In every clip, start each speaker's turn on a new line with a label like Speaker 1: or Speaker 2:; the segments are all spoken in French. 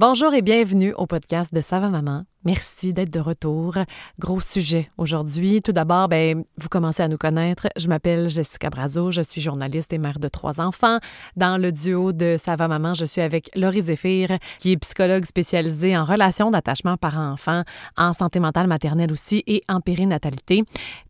Speaker 1: Bonjour et bienvenue au podcast de Ça va maman. Merci d'être de retour. Gros sujet aujourd'hui. Tout d'abord, ben, vous commencez à nous connaître. Je m'appelle Jessica Brazo, je suis journaliste et mère de trois enfants. Dans le duo de Ça va maman, je suis avec Laurie Zéphir, qui est psychologue spécialisée en relations d'attachement parent-enfant, en santé mentale maternelle aussi et en périnatalité.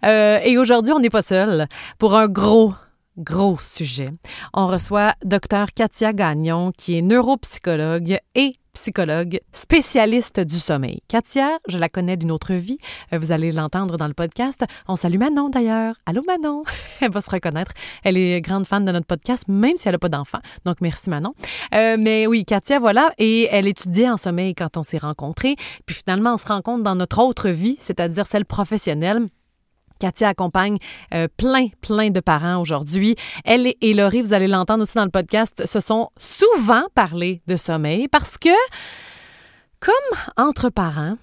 Speaker 1: Euh, et aujourd'hui, on n'est pas seul pour un gros gros sujet. On reçoit Dr Katia Gagnon, qui est neuropsychologue et psychologue, spécialiste du sommeil. Katia, je la connais d'une autre vie. Euh, vous allez l'entendre dans le podcast. On salue Manon d'ailleurs. Allô Manon. elle va se reconnaître. Elle est grande fan de notre podcast, même si elle n'a pas d'enfant. Donc merci Manon. Euh, mais oui, Katia, voilà. Et elle étudiait en sommeil quand on s'est rencontrés. Puis finalement, on se rencontre dans notre autre vie, c'est-à-dire celle professionnelle. Katia accompagne euh, plein, plein de parents aujourd'hui. Elle et Laurie, vous allez l'entendre aussi dans le podcast, se sont souvent parlé de sommeil parce que, comme entre parents,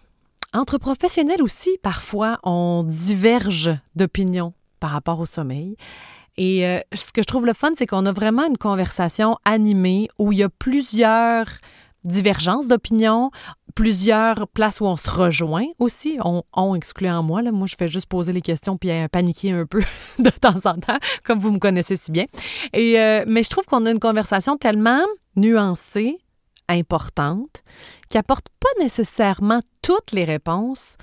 Speaker 1: entre professionnels aussi, parfois, on diverge d'opinion par rapport au sommeil. Et euh, ce que je trouve le fun, c'est qu'on a vraiment une conversation animée où il y a plusieurs divergences d'opinion, plusieurs places où on se rejoint aussi, on, on excluant moi. Moi, je fais juste poser les questions puis euh, paniquer un peu de temps en temps, comme vous me connaissez si bien. Euh, mais je trouve qu'on a une conversation tellement nuancée, importante, qui apporte pas nécessairement toutes les réponses,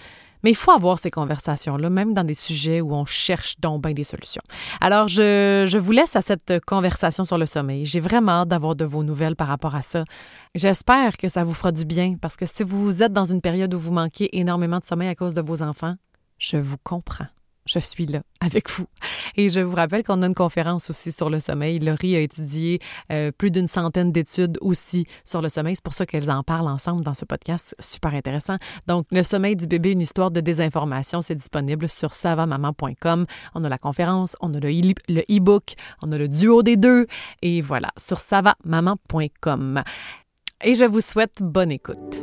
Speaker 1: mais il faut avoir ces conversations-là, même dans des sujets où on cherche donc bien des solutions. Alors, je, je vous laisse à cette conversation sur le sommeil. J'ai vraiment hâte d'avoir de vos nouvelles par rapport à ça. J'espère que ça vous fera du bien parce que si vous êtes dans une période où vous manquez énormément de sommeil à cause de vos enfants, je vous comprends je suis là avec vous. Et je vous rappelle qu'on a une conférence aussi sur le sommeil. Laurie a étudié euh, plus d'une centaine d'études aussi sur le sommeil. C'est pour ça qu'elles en parlent ensemble dans ce podcast. Super intéressant. Donc, Le sommeil du bébé, une histoire de désinformation, c'est disponible sur savamaman.com. On a la conférence, on a le e-book, on a le duo des deux. Et voilà, sur savamaman.com. Et je vous souhaite bonne écoute.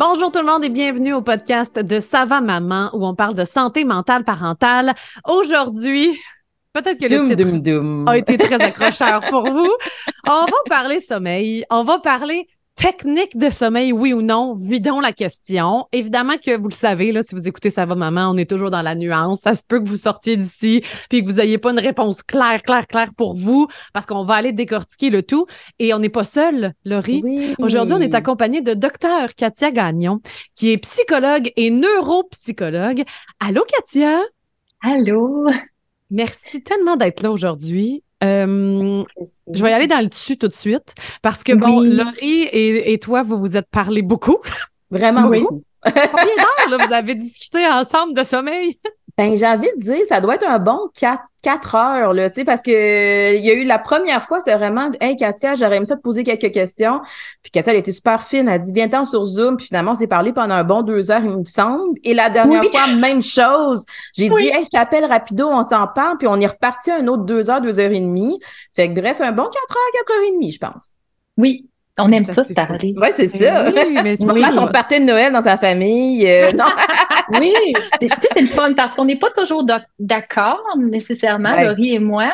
Speaker 1: Bonjour tout le monde et bienvenue au podcast de Sava Maman où on parle de santé mentale parentale. Aujourd'hui, peut-être que le titre a été très accrocheur pour vous. On va parler sommeil, on va parler technique de sommeil, oui ou non? Vidons la question. Évidemment que vous le savez, là, si vous écoutez Ça va maman, on est toujours dans la nuance. Ça se peut que vous sortiez d'ici puis que vous n'ayez pas une réponse claire, claire, claire pour vous parce qu'on va aller décortiquer le tout. Et on n'est pas seul, Laurie. Aujourd'hui, on est accompagné de docteur Katia Gagnon, qui est psychologue et neuropsychologue. Allô, Katia?
Speaker 2: Allô?
Speaker 1: Merci tellement d'être là aujourd'hui. Euh, je vais y aller dans le dessus tout de suite parce que, bon, Laurie et, toi, vous vous êtes parlé beaucoup.
Speaker 2: Vraiment beaucoup.
Speaker 1: Combien d'heures vous avez discuté ensemble de sommeil?
Speaker 2: Ben, j'ai envie de dire, ça doit être un bon 4, 4 heures, là, tu sais, parce que il y a eu la première fois, c'est vraiment, hey, Katia, j'aurais aimé ça te poser quelques questions. Puis Katia, elle était super fine. Elle a dit, viens-t'en sur Zoom. Puis finalement, on s'est parlé pendant un bon deux heures, il me semble. Et la dernière fois, même chose. J'ai dit, hey, je t'appelle rapido, on s'en parle. Puis on est reparti un autre deux heures, deux heures et demie. Fait que bref, un bon quatre heures, quatre heures et demie, je pense. Oui, on aime ça, se parler.
Speaker 1: Oui,
Speaker 2: c'est
Speaker 1: ça. Oui,
Speaker 2: mais c'est son party de Noël dans sa famille. Euh,
Speaker 3: oui, c'est le fun parce qu'on n'est pas toujours d'accord nécessairement, Laurie et moi.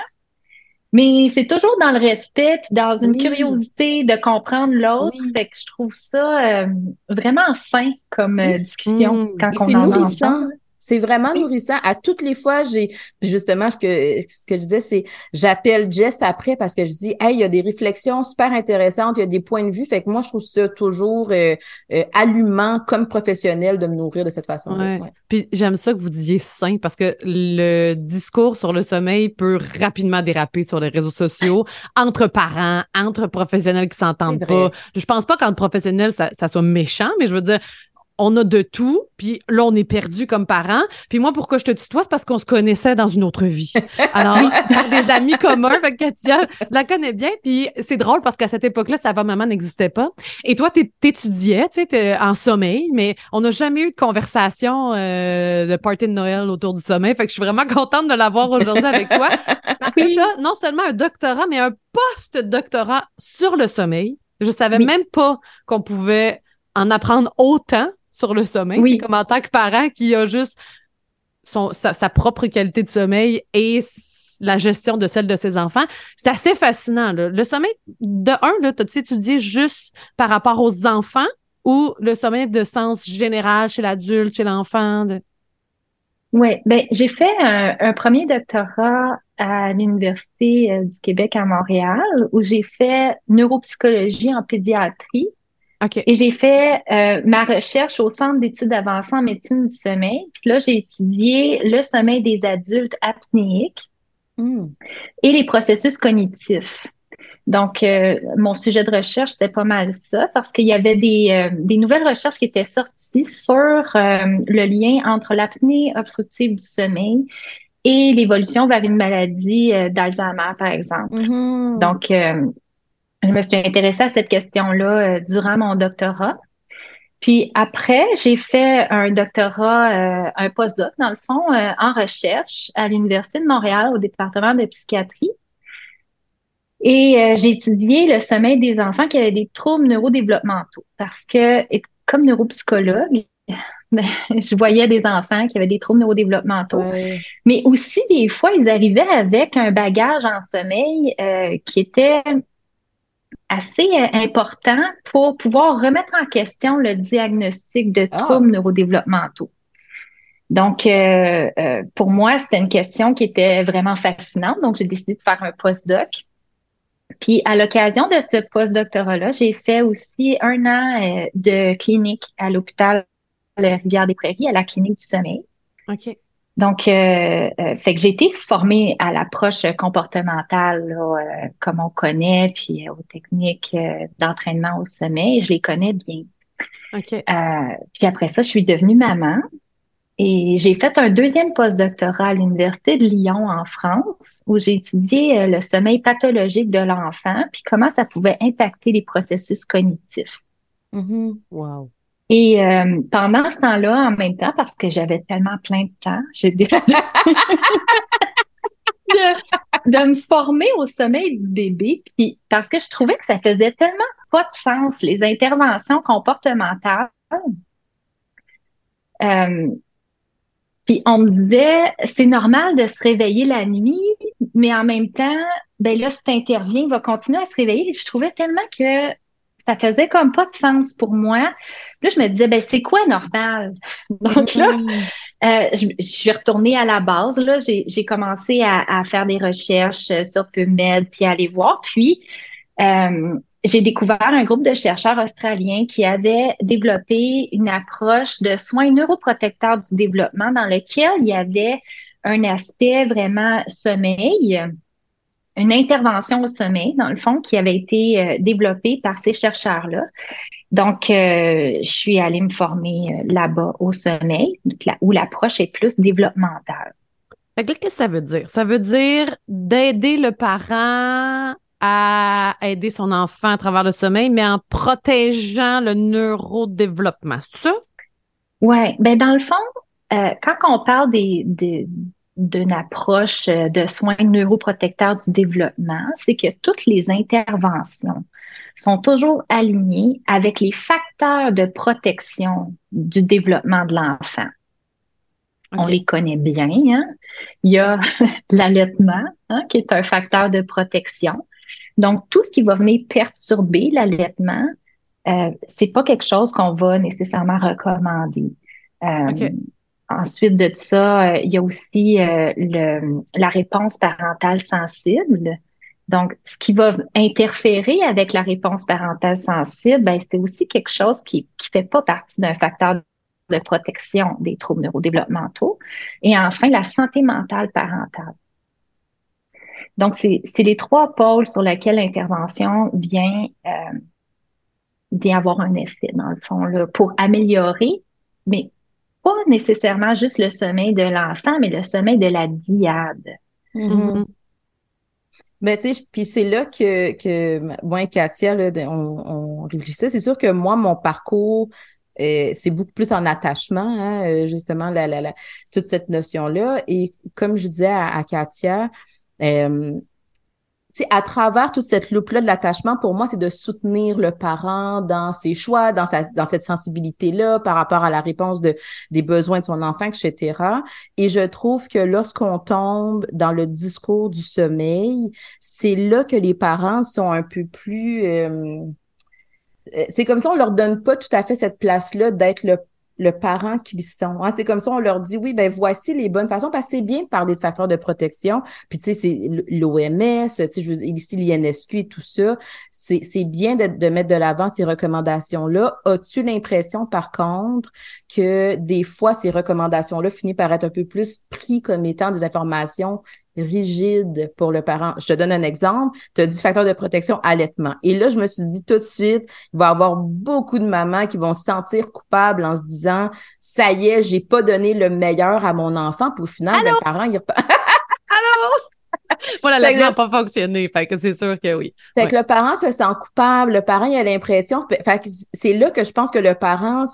Speaker 3: Mais c'est toujours dans le respect puis dans une curiosité de comprendre l'autre. Fait que je trouve ça euh, vraiment sain comme euh, discussion
Speaker 2: mmh. quand on en nourrissant. C'est vraiment nourrissant. À toutes les fois, j'ai justement ce que ce que je disais, c'est j'appelle Jess après parce que je dis Hey, il y a des réflexions super intéressantes, il y a des points de vue. Fait que moi, je trouve ça toujours euh, euh, allumant comme professionnel de me nourrir de cette façon.
Speaker 1: Ouais. Puis j'aime ça que vous disiez sain parce que le discours sur le sommeil peut rapidement déraper sur les réseaux sociaux entre parents, entre professionnels qui s'entendent pas. Je pense pas qu'entre professionnels, ça, ça soit méchant, mais je veux dire, on a de tout, puis là, on est perdu comme parents. Puis moi, pourquoi je te tutoie? C'est parce qu'on se connaissait dans une autre vie. Alors, par des amis communs, fait Katia la connaît bien. Puis c'est drôle parce qu'à cette époque-là, sa maman n'existait pas. Et toi, t'étudiais, tu sais, en sommeil, mais on n'a jamais eu de conversation euh, de party de Noël autour du sommeil. Fait que je suis vraiment contente de l'avoir aujourd'hui avec toi. Parce que tu as non seulement un doctorat, mais un post-doctorat sur le sommeil. Je savais même pas qu'on pouvait en apprendre autant sur le sommeil, comme en tant que parent qui a juste sa, propre qualité de sommeil et la gestion de celle de ses enfants. C'est assez fascinant. Le sommeil, de un, là, tu étudié juste par rapport aux enfants ou le sommeil de sens général chez l'adulte, chez l'enfant?
Speaker 3: Oui, ben j'ai fait un, premier doctorat à l'Université euh, du Québec à Montréal où j'ai fait neuropsychologie en pédiatrie. Et j'ai fait euh, ma recherche au Centre d'études avancées en médecine du sommeil. Puis là, j'ai étudié le sommeil des adultes apnéiques hmm. et les processus cognitifs. Donc, euh, mon sujet de recherche, c'était pas mal ça, parce qu'il y avait des, euh, des, nouvelles recherches qui étaient sorties sur le lien entre l'apnée obstructive du sommeil et l'évolution vers une maladie d'Alzheimer, par exemple. Mm-hmm. Donc, je me suis intéressée à cette question-là euh, durant mon doctorat. Puis après, j'ai fait un doctorat, euh, un postdoc dans le fond, euh, en recherche à l'Université de Montréal au département de psychiatrie. Et j'ai étudié le sommeil des enfants qui avaient des troubles neurodéveloppementaux parce que, comme neuropsychologue, ben, je voyais des enfants qui avaient des troubles neurodéveloppementaux. Mais aussi, des fois, ils arrivaient avec un bagage en sommeil qui était assez euh, important pour pouvoir remettre en question le diagnostic de ah. troubles neurodéveloppementaux. Donc, euh, euh, pour moi, c'était une question qui était vraiment fascinante. Donc, j'ai décidé de faire un postdoc. Puis, à l'occasion de ce postdoctorat-là, j'ai fait aussi un an de clinique à l'hôpital Rivière-des-Prairies, à la clinique du sommeil.
Speaker 1: OK.
Speaker 3: Donc, euh, euh, fait que j'ai été formée à l'approche comportementale, euh, comme on connaît, puis aux techniques d'entraînement au sommet, je les connais bien.
Speaker 1: OK.
Speaker 3: puis après ça, je suis devenue maman et j'ai fait un deuxième postdoctorat à l'Université de Lyon en France, où j'ai étudié le sommeil pathologique de l'enfant, puis comment ça pouvait impacter les processus cognitifs.
Speaker 1: Mm-hmm. Wow.
Speaker 3: Et euh, pendant ce temps-là, en même temps, parce que j'avais tellement plein de temps, j'ai décidé de, me former au sommeil du bébé, puis parce que je trouvais que ça faisait tellement pas de sens, les interventions comportementales. Euh, puis on me disait, c'est normal de se réveiller la nuit, mais en même temps, ben là, si tu interviens, il va continuer à se réveiller. Je trouvais tellement que ça faisait comme pas de sens pour moi. Là, je me disais, ben c'est quoi normal? Donc là, euh, je, suis retournée à la base. Là, j'ai commencé à, faire des recherches euh, sur PubMed, puis à aller voir. Puis, euh, j'ai découvert un groupe de chercheurs australiens qui avaient développé une approche de soins neuroprotecteurs du développement dans lequel il y avait un aspect vraiment sommeil, une intervention au sommeil, dans le fond, qui avait été euh, développée par ces chercheurs-là. Donc, euh, je suis allée me former euh, là-bas au sommeil, où l'approche est plus développementale.
Speaker 1: qu'est-ce que ça veut dire? Ça veut dire d'aider le parent à aider son enfant à travers le sommeil, mais en protégeant le neurodéveloppement. C'est ça?
Speaker 3: Oui. Ben dans le fond, quand on parle des, des, d'une approche euh, de soins neuroprotecteurs du développement, c'est que toutes les interventions sont toujours alignées avec les facteurs de protection du développement de l'enfant. On les connaît bien. Hein? Il y a l'allaitement, hein, qui est un facteur de protection. Donc, tout ce qui va venir perturber l'allaitement, euh, c'est pas quelque chose qu'on va nécessairement recommander. Euh, Ensuite de ça, euh, il y a aussi euh, le, la réponse parentale sensible. Donc, ce qui va interférer avec la réponse parentale sensible, ben, c'est aussi quelque chose qui ne fait pas partie d'un facteur de protection des troubles neurodéveloppementaux. Et enfin, la santé mentale parentale. Donc, c'est les trois pôles sur lesquels l'intervention vient, euh, avoir un effet, dans le fond, là, pour améliorer, mais pas nécessairement juste le sommeil de l'enfant, mais le sommeil de la diade.
Speaker 2: Mm-hmm. Mais tu sais, puis c'est là que, que moi et Katia, là, on, réfléchissait. C'est sûr que moi, mon parcours, euh, c'est beaucoup plus en attachement, hein, euh, justement, la, la, toute cette notion-là. Et comme je disais à, Katia, euh, à travers toute cette loupe-là de l'attachement, pour moi, c'est de soutenir le parent dans ses choix, dans sa, dans cette sensibilité-là, par rapport à la réponse de, des besoins de son enfant, etc. Et je trouve que lorsqu'on tombe dans le discours du sommeil, c'est là que les parents sont un peu plus, euh, c'est comme ça, on leur donne pas tout à fait cette place-là d'être le le parent qu'ils sont. Hein. C'est comme ça, on leur dit, oui, ben voici les bonnes façons, parce que c'est bien de parler de facteurs de protection. Puis, tu sais, c'est l'OMS, tu sais, je ici, l'INSQ et tout ça. C'est bien de, de mettre de l'avant ces recommandations-là. As-tu l'impression, par contre, que des fois, ces recommandations-là finissent par être un peu plus pris comme étant des informations rigide pour le parent. Je te donne un exemple. Tu as dit facteur de protection, allaitement. Et là, je me suis dit tout de suite, il va y avoir beaucoup de mamans qui vont se sentir coupables en se disant, ça y est, j'ai pas donné le meilleur à mon enfant. Puis au final, ben, le parent, il
Speaker 1: Allô? Voilà, la n'a pas fonctionné. Fait que c'est sûr que oui.
Speaker 2: Fait que le parent se sent coupable, le parent il a l'impression. Fait que c'est là que je pense que le parent.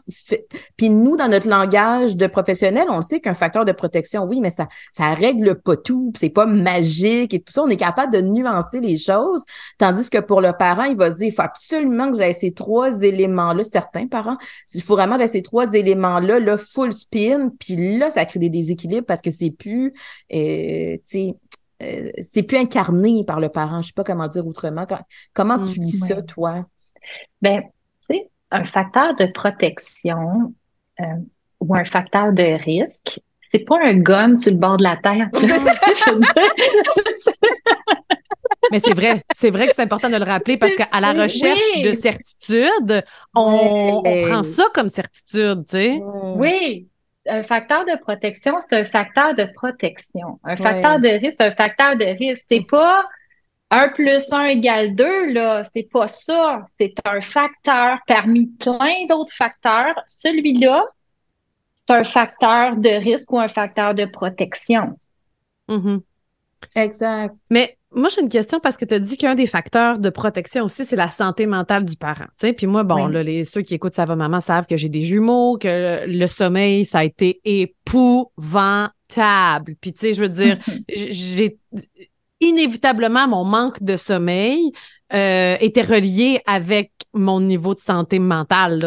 Speaker 2: Puis nous, dans notre langage de professionnel, on sait qu'un facteur de protection, oui, mais ça, ça règle pas tout. C'est pas magique et tout ça. On est capable de nuancer les choses. Tandis que pour le parent, il va se dire, il faut absolument que j'aie ces trois éléments-là. Certains parents, il faut vraiment que ces trois éléments-là, là, full spin. Puis là, ça crée des déséquilibres parce que c'est plus, euh, tu sais, euh, c'est plus incarné par le parent. Je sais pas comment dire autrement. comment tu lis ça, toi?
Speaker 3: Ben, tu sais, un facteur de protection euh, ou un facteur de risque, c'est pas un gun sur le bord de la terre.
Speaker 1: Mais c'est vrai, c'est vrai que c'est important de le rappeler parce qu'à la recherche de certitude, on, on, prend ça comme certitude, tu sais.
Speaker 3: Oui, un facteur de protection, c'est un facteur de protection. Un facteur de risque, c'est un facteur de risque. C'est pas un plus un égale deux, là. C'est pas ça. C'est un facteur parmi plein d'autres facteurs. Celui-là, c'est un facteur de risque ou un facteur de protection.
Speaker 1: Mm-hmm.
Speaker 2: Exact.
Speaker 1: Mais moi, j'ai une question parce que tu as dit qu'un des facteurs de protection aussi, c'est la santé mentale du parent. Puis moi, bon, là, les, ceux qui écoutent Ça va maman savent que j'ai des jumeaux, que le sommeil, ça a été épouvantable. Puis tu sais, je veux dire, j'ai inévitablement mon manque de sommeil euh, était relié avec mon niveau de santé mentale.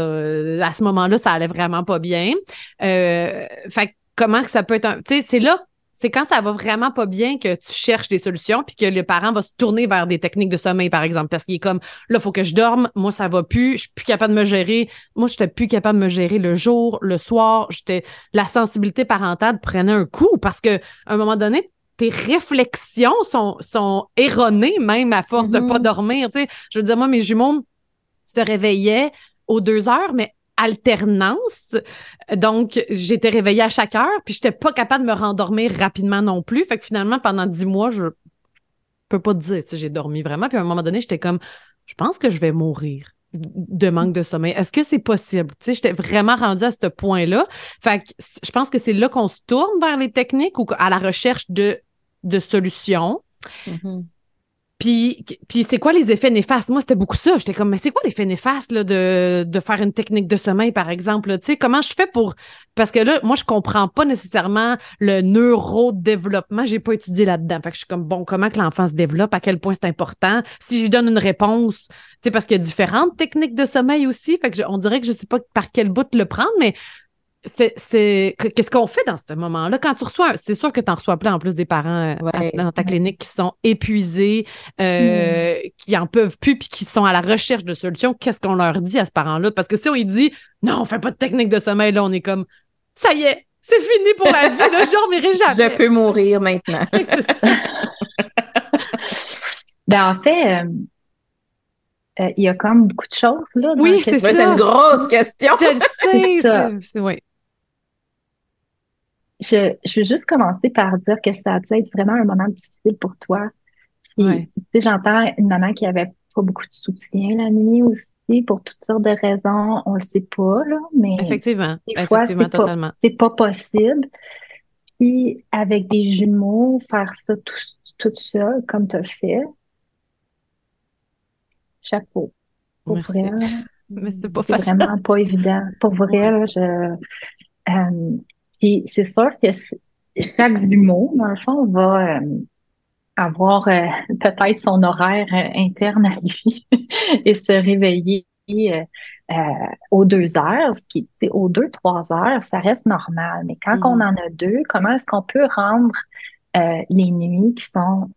Speaker 1: À ce moment-là, ça allait vraiment pas bien. Euh, fait comment que ça peut être un... Tu sais, c'est là c'est quand ça va vraiment pas bien que tu cherches des solutions puis que le parent va se tourner vers des techniques de sommeil, par exemple, parce qu'il est comme là, il faut que je dorme, moi, ça va plus, je suis plus capable de me gérer. Moi, j'étais plus capable de me gérer le jour, le soir. J'étais la sensibilité parentale prenait un coup parce que à un moment donné, tes réflexions sont, sont erronées, même à force de pas mm-hmm. dormir. Tu sais, je veux dire, moi, mes jumeaux se réveillaient aux deux heures, mais alternance. Donc, j'étais réveillée à chaque heure, puis j'étais pas capable de me rendormir rapidement non plus. Fait que finalement, pendant dix mois, je peux pas te dire si j'ai dormi vraiment. Puis à un moment donné, j'étais comme, je pense que je vais mourir de manque de sommeil. Est-ce que c'est possible? Tu sais, j'étais vraiment rendue à ce point-là. Fait que je pense que c'est là qu'on se tourne vers les techniques ou à la recherche de, solutions. Mm-hmm. Puis, puis c'est quoi les effets néfastes? Moi, c'était beaucoup ça. J'étais comme, mais c'est quoi l'effet néfaste là, de, de faire une technique de sommeil, par exemple? Tu sais, comment je fais pour. Parce que là, moi, je comprends pas nécessairement le neurodéveloppement. J'ai pas étudié là-dedans. Fait que je suis comme, bon, comment que l'enfant se développe? À quel point c'est important? Si je lui donne une réponse, tu sais, parce qu'il y a différentes techniques de sommeil aussi. Fait que on dirait que je sais pas par quel bout le prendre, mais c'est qu'est-ce qu'on fait dans ce moment-là? Quand tu reçois c'est sûr que tu en reçois plein en plus des parents euh, dans ta clinique qui sont épuisés euh, hmm. qui en peuvent plus puis qui sont à la recherche de solutions qu'est-ce qu'on leur dit à ce parent-là? Parce que si on lui dit non on fait pas de technique de sommeil là on est comme ça y est c'est fini pour la vie là je dormirai jamais
Speaker 2: je peux mourir maintenant
Speaker 3: ben en fait euh, il y a comme beaucoup de choses là.
Speaker 1: Oui, c'est ça.
Speaker 2: C'est une grosse question.
Speaker 1: Je le sais. Oui
Speaker 3: je, je veux juste commencer par dire que ça a dû être vraiment un moment difficile pour toi. Ouais. J'entends une maman qui avait pas beaucoup de soutien la nuit aussi pour toutes sortes de raisons. On le sait pas, là, mais.
Speaker 1: Effectivement. Des fois, c'est
Speaker 3: pas, c'est pas possible. Puis, avec des jumeaux, faire ça tout, tout seul, comme tu as fait. Chapeau. Pour
Speaker 1: Merci.
Speaker 3: vrai.
Speaker 1: Mais c'est pas facile.
Speaker 3: vraiment pas évident. Pour vrai, là, je, euh, puis c'est sûr que chaque jumeau, dans le fond, va, euh, avoir euh, peut-être son horaire euh, interne à lui et se réveiller aux deux heures, ce qui, aux deux, trois heures, ça reste normal. Mais quand on mm-hmm. en a deux, comment est-ce qu'on peut rendre les nuits qui sont,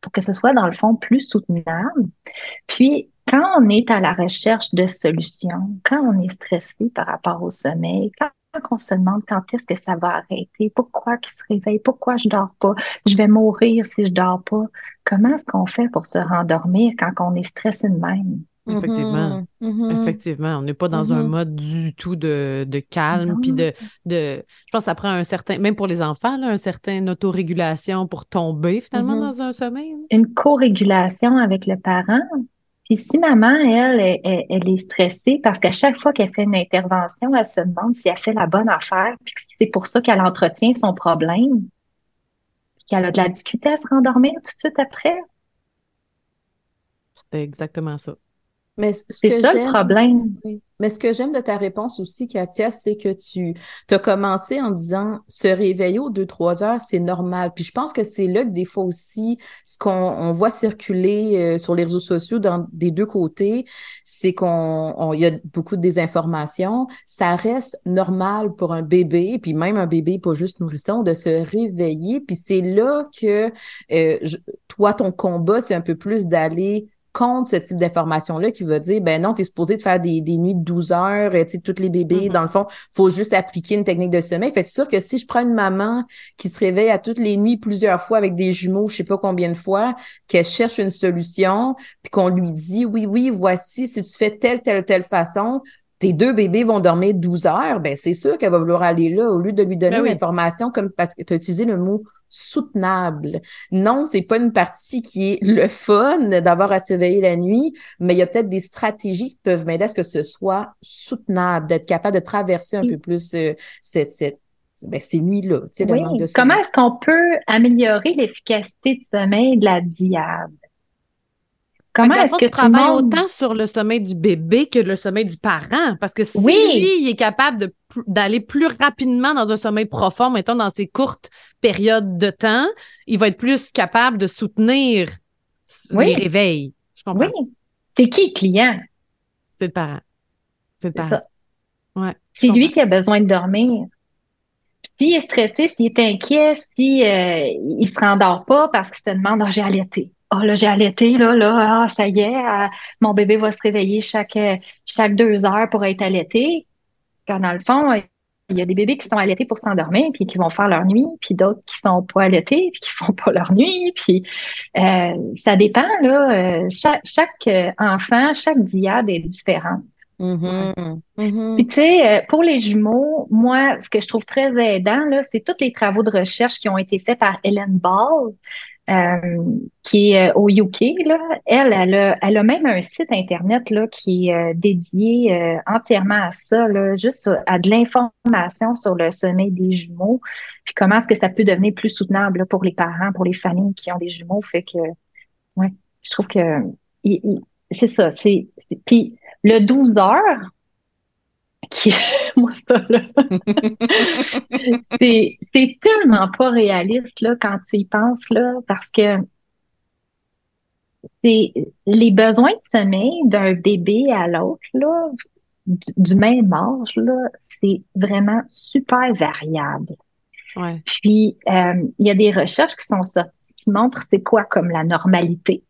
Speaker 3: pour que ce soit dans le fond plus soutenable? Puis, quand on est à la recherche de solutions, quand on est stressé par rapport au sommeil, quand on se demande quand est-ce que ça va arrêter, pourquoi qu'il se réveille, pourquoi je dors pas, je vais mourir si je dors pas. Comment est-ce qu'on fait pour se rendormir quand on est stressé de même?
Speaker 1: Effectivement. Mm-hmm. Mm-hmm. Effectivement. On n'est pas dans un mm-hmm. mode du tout de, calme. Puis de, de. Je pense que ça prend un certain. Même pour les enfants, là, un certain autorégulation pour tomber finalement dans un sommeil.
Speaker 3: Une co-régulation avec le parent? Puis si maman, elle, elle, est stressée parce qu'à chaque fois qu'elle fait une intervention, elle se demande si elle fait la bonne affaire, puis que c'est pour ça qu'elle entretient son problème, puis qu'elle a de la difficulté à se rendormir tout de suite après.
Speaker 1: C'était exactement ça.
Speaker 3: Mais c'est ça le problème.
Speaker 2: Mais ce que j'aime de ta réponse aussi, Katia, c'est que tu as commencé en disant se réveiller aux 2-3 heures, c'est normal. Puis je pense que c'est là que des fois aussi, ce qu'on voit circuler euh, sur les réseaux sociaux dans, des deux côtés, c'est qu'on il y a beaucoup de désinformation. Ça reste normal pour un bébé, puis même un bébé pas juste nourrisson, de se réveiller. Puis c'est là que euh, toi, ton combat, c'est un peu plus d'aller contre ce type d'information-là qui va dire, ben non, tu es supposé de faire des, des, nuits de 12 heures, tu sais, tous les bébés, mm-hmm. dans le fond, faut juste appliquer une technique de sommeil. Fait c'est sûr que si je prends une maman qui se réveille à toutes les nuits plusieurs fois avec des jumeaux, je sais pas combien de fois, qu'elle cherche une solution, puis qu'on lui dit, oui, oui, voici, si tu fais telle, telle, telle façon, tes deux bébés vont dormir 12 heures, ben c'est sûr qu'elle va vouloir aller là au lieu de lui donner ben l'information comme parce que tu as utilisé le mot soutenable. Non, c'est pas une partie qui est le fun d'avoir à s'éveiller la nuit, mais il y a peut-être des stratégies qui peuvent m'aider à ce que ce soit soutenable, d'être capable de traverser un peu plus euh, cette, cette ben, ces nuits-là.
Speaker 3: Oui. Comment est-ce qu'on peut améliorer l'efficacité de sommeil de la diade?
Speaker 1: Comment est-ce que tu travailles autant sur le sommeil du bébé que le sommeil du parent? Parce que si lui, il est capable d'aller plus rapidement dans un sommeil profond, mettons dans ces courtes périodes de temps, il va être plus capable de soutenir les réveils. Je comprends. Oui.
Speaker 3: C'est qui le client?
Speaker 1: C'est le parent. C'est le parent. Ouais,
Speaker 3: c'est lui qui a besoin de dormir. S'il est stressé, s'il est inquiet, s'il euh, il se rendort pas parce qu'il se demande, oh, j'ai allaité oh là, j'ai allaité, là, là, ah, ça y est, euh, mon bébé va se réveiller chaque, euh, chaque deux heures pour être allaité. Quand dans le fond, il y a des bébés qui sont allaités pour s'endormir, puis qui vont faire leur nuit, puis d'autres qui sont pas allaités, puis qui font pas leur nuit, puis euh, ça dépend, là. chaque, chaque enfant, chaque diade est différente.
Speaker 2: Mm-hmm. Mm-hmm.
Speaker 3: Puis tu sais, pour les jumeaux, moi, ce que je trouve très aidant, là, c'est tous les travaux de recherche qui ont été faits par Hélène Ball, euh, qui est euh, au UK. Là. Elle, elle a, elle a même un site Internet là, qui est euh, dédié entièrement à ça, là, juste à de l'information sur le sommeil des jumeaux, puis comment est-ce que ça peut devenir plus soutenable pour les parents, pour les familles qui ont des jumeaux? Fait que, ouais, je trouve que c'est ça. C'est, puis le 12 heures, moi ça là. C'est tellement pas réaliste là quand tu y penses là parce que c'est les besoins de sommeil d'un bébé à l'autre là du, même âge là c'est vraiment super variable.
Speaker 1: Ouais.
Speaker 3: puis euh, il y a des recherches qui sont sorties qui montrent c'est quoi comme la normalité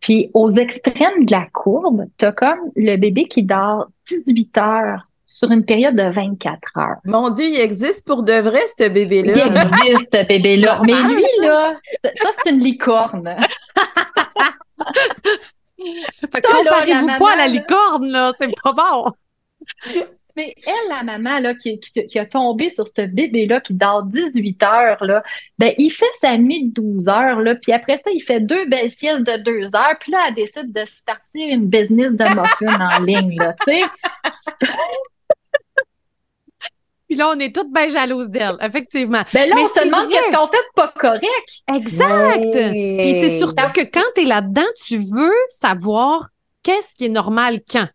Speaker 3: puis aux extrêmes de la courbe, tu as comme le bébé qui dort 18 heures sur une période de 24 heures.
Speaker 2: Mon Dieu, il existe pour de vrai, ce bébé-là.
Speaker 3: Il existe, ce bébé-là. Mais lui, là, ça, c'est une licorne.
Speaker 1: fait comparez-vous pas à la licorne, là. C'est pas bon.
Speaker 3: Mais elle, la maman là, qui, qui, a tombé sur ce bébé-là qui dort 18 heures, là, ben, il fait sa nuit de 12 heures, là, puis après ça, il fait deux belles siestes de 2 heures, puis là, elle décide de starter une business de muffins en ligne, là, tu sais.
Speaker 1: Puis là, on est toutes bien jalouses d'elle, effectivement.
Speaker 3: Ben là, on se demande qu'est-ce qu'on fait de pas correct.
Speaker 1: Exact. Puis c'est surtout que quand tu es là-dedans, tu veux savoir qu'est-ce qui est normal quand.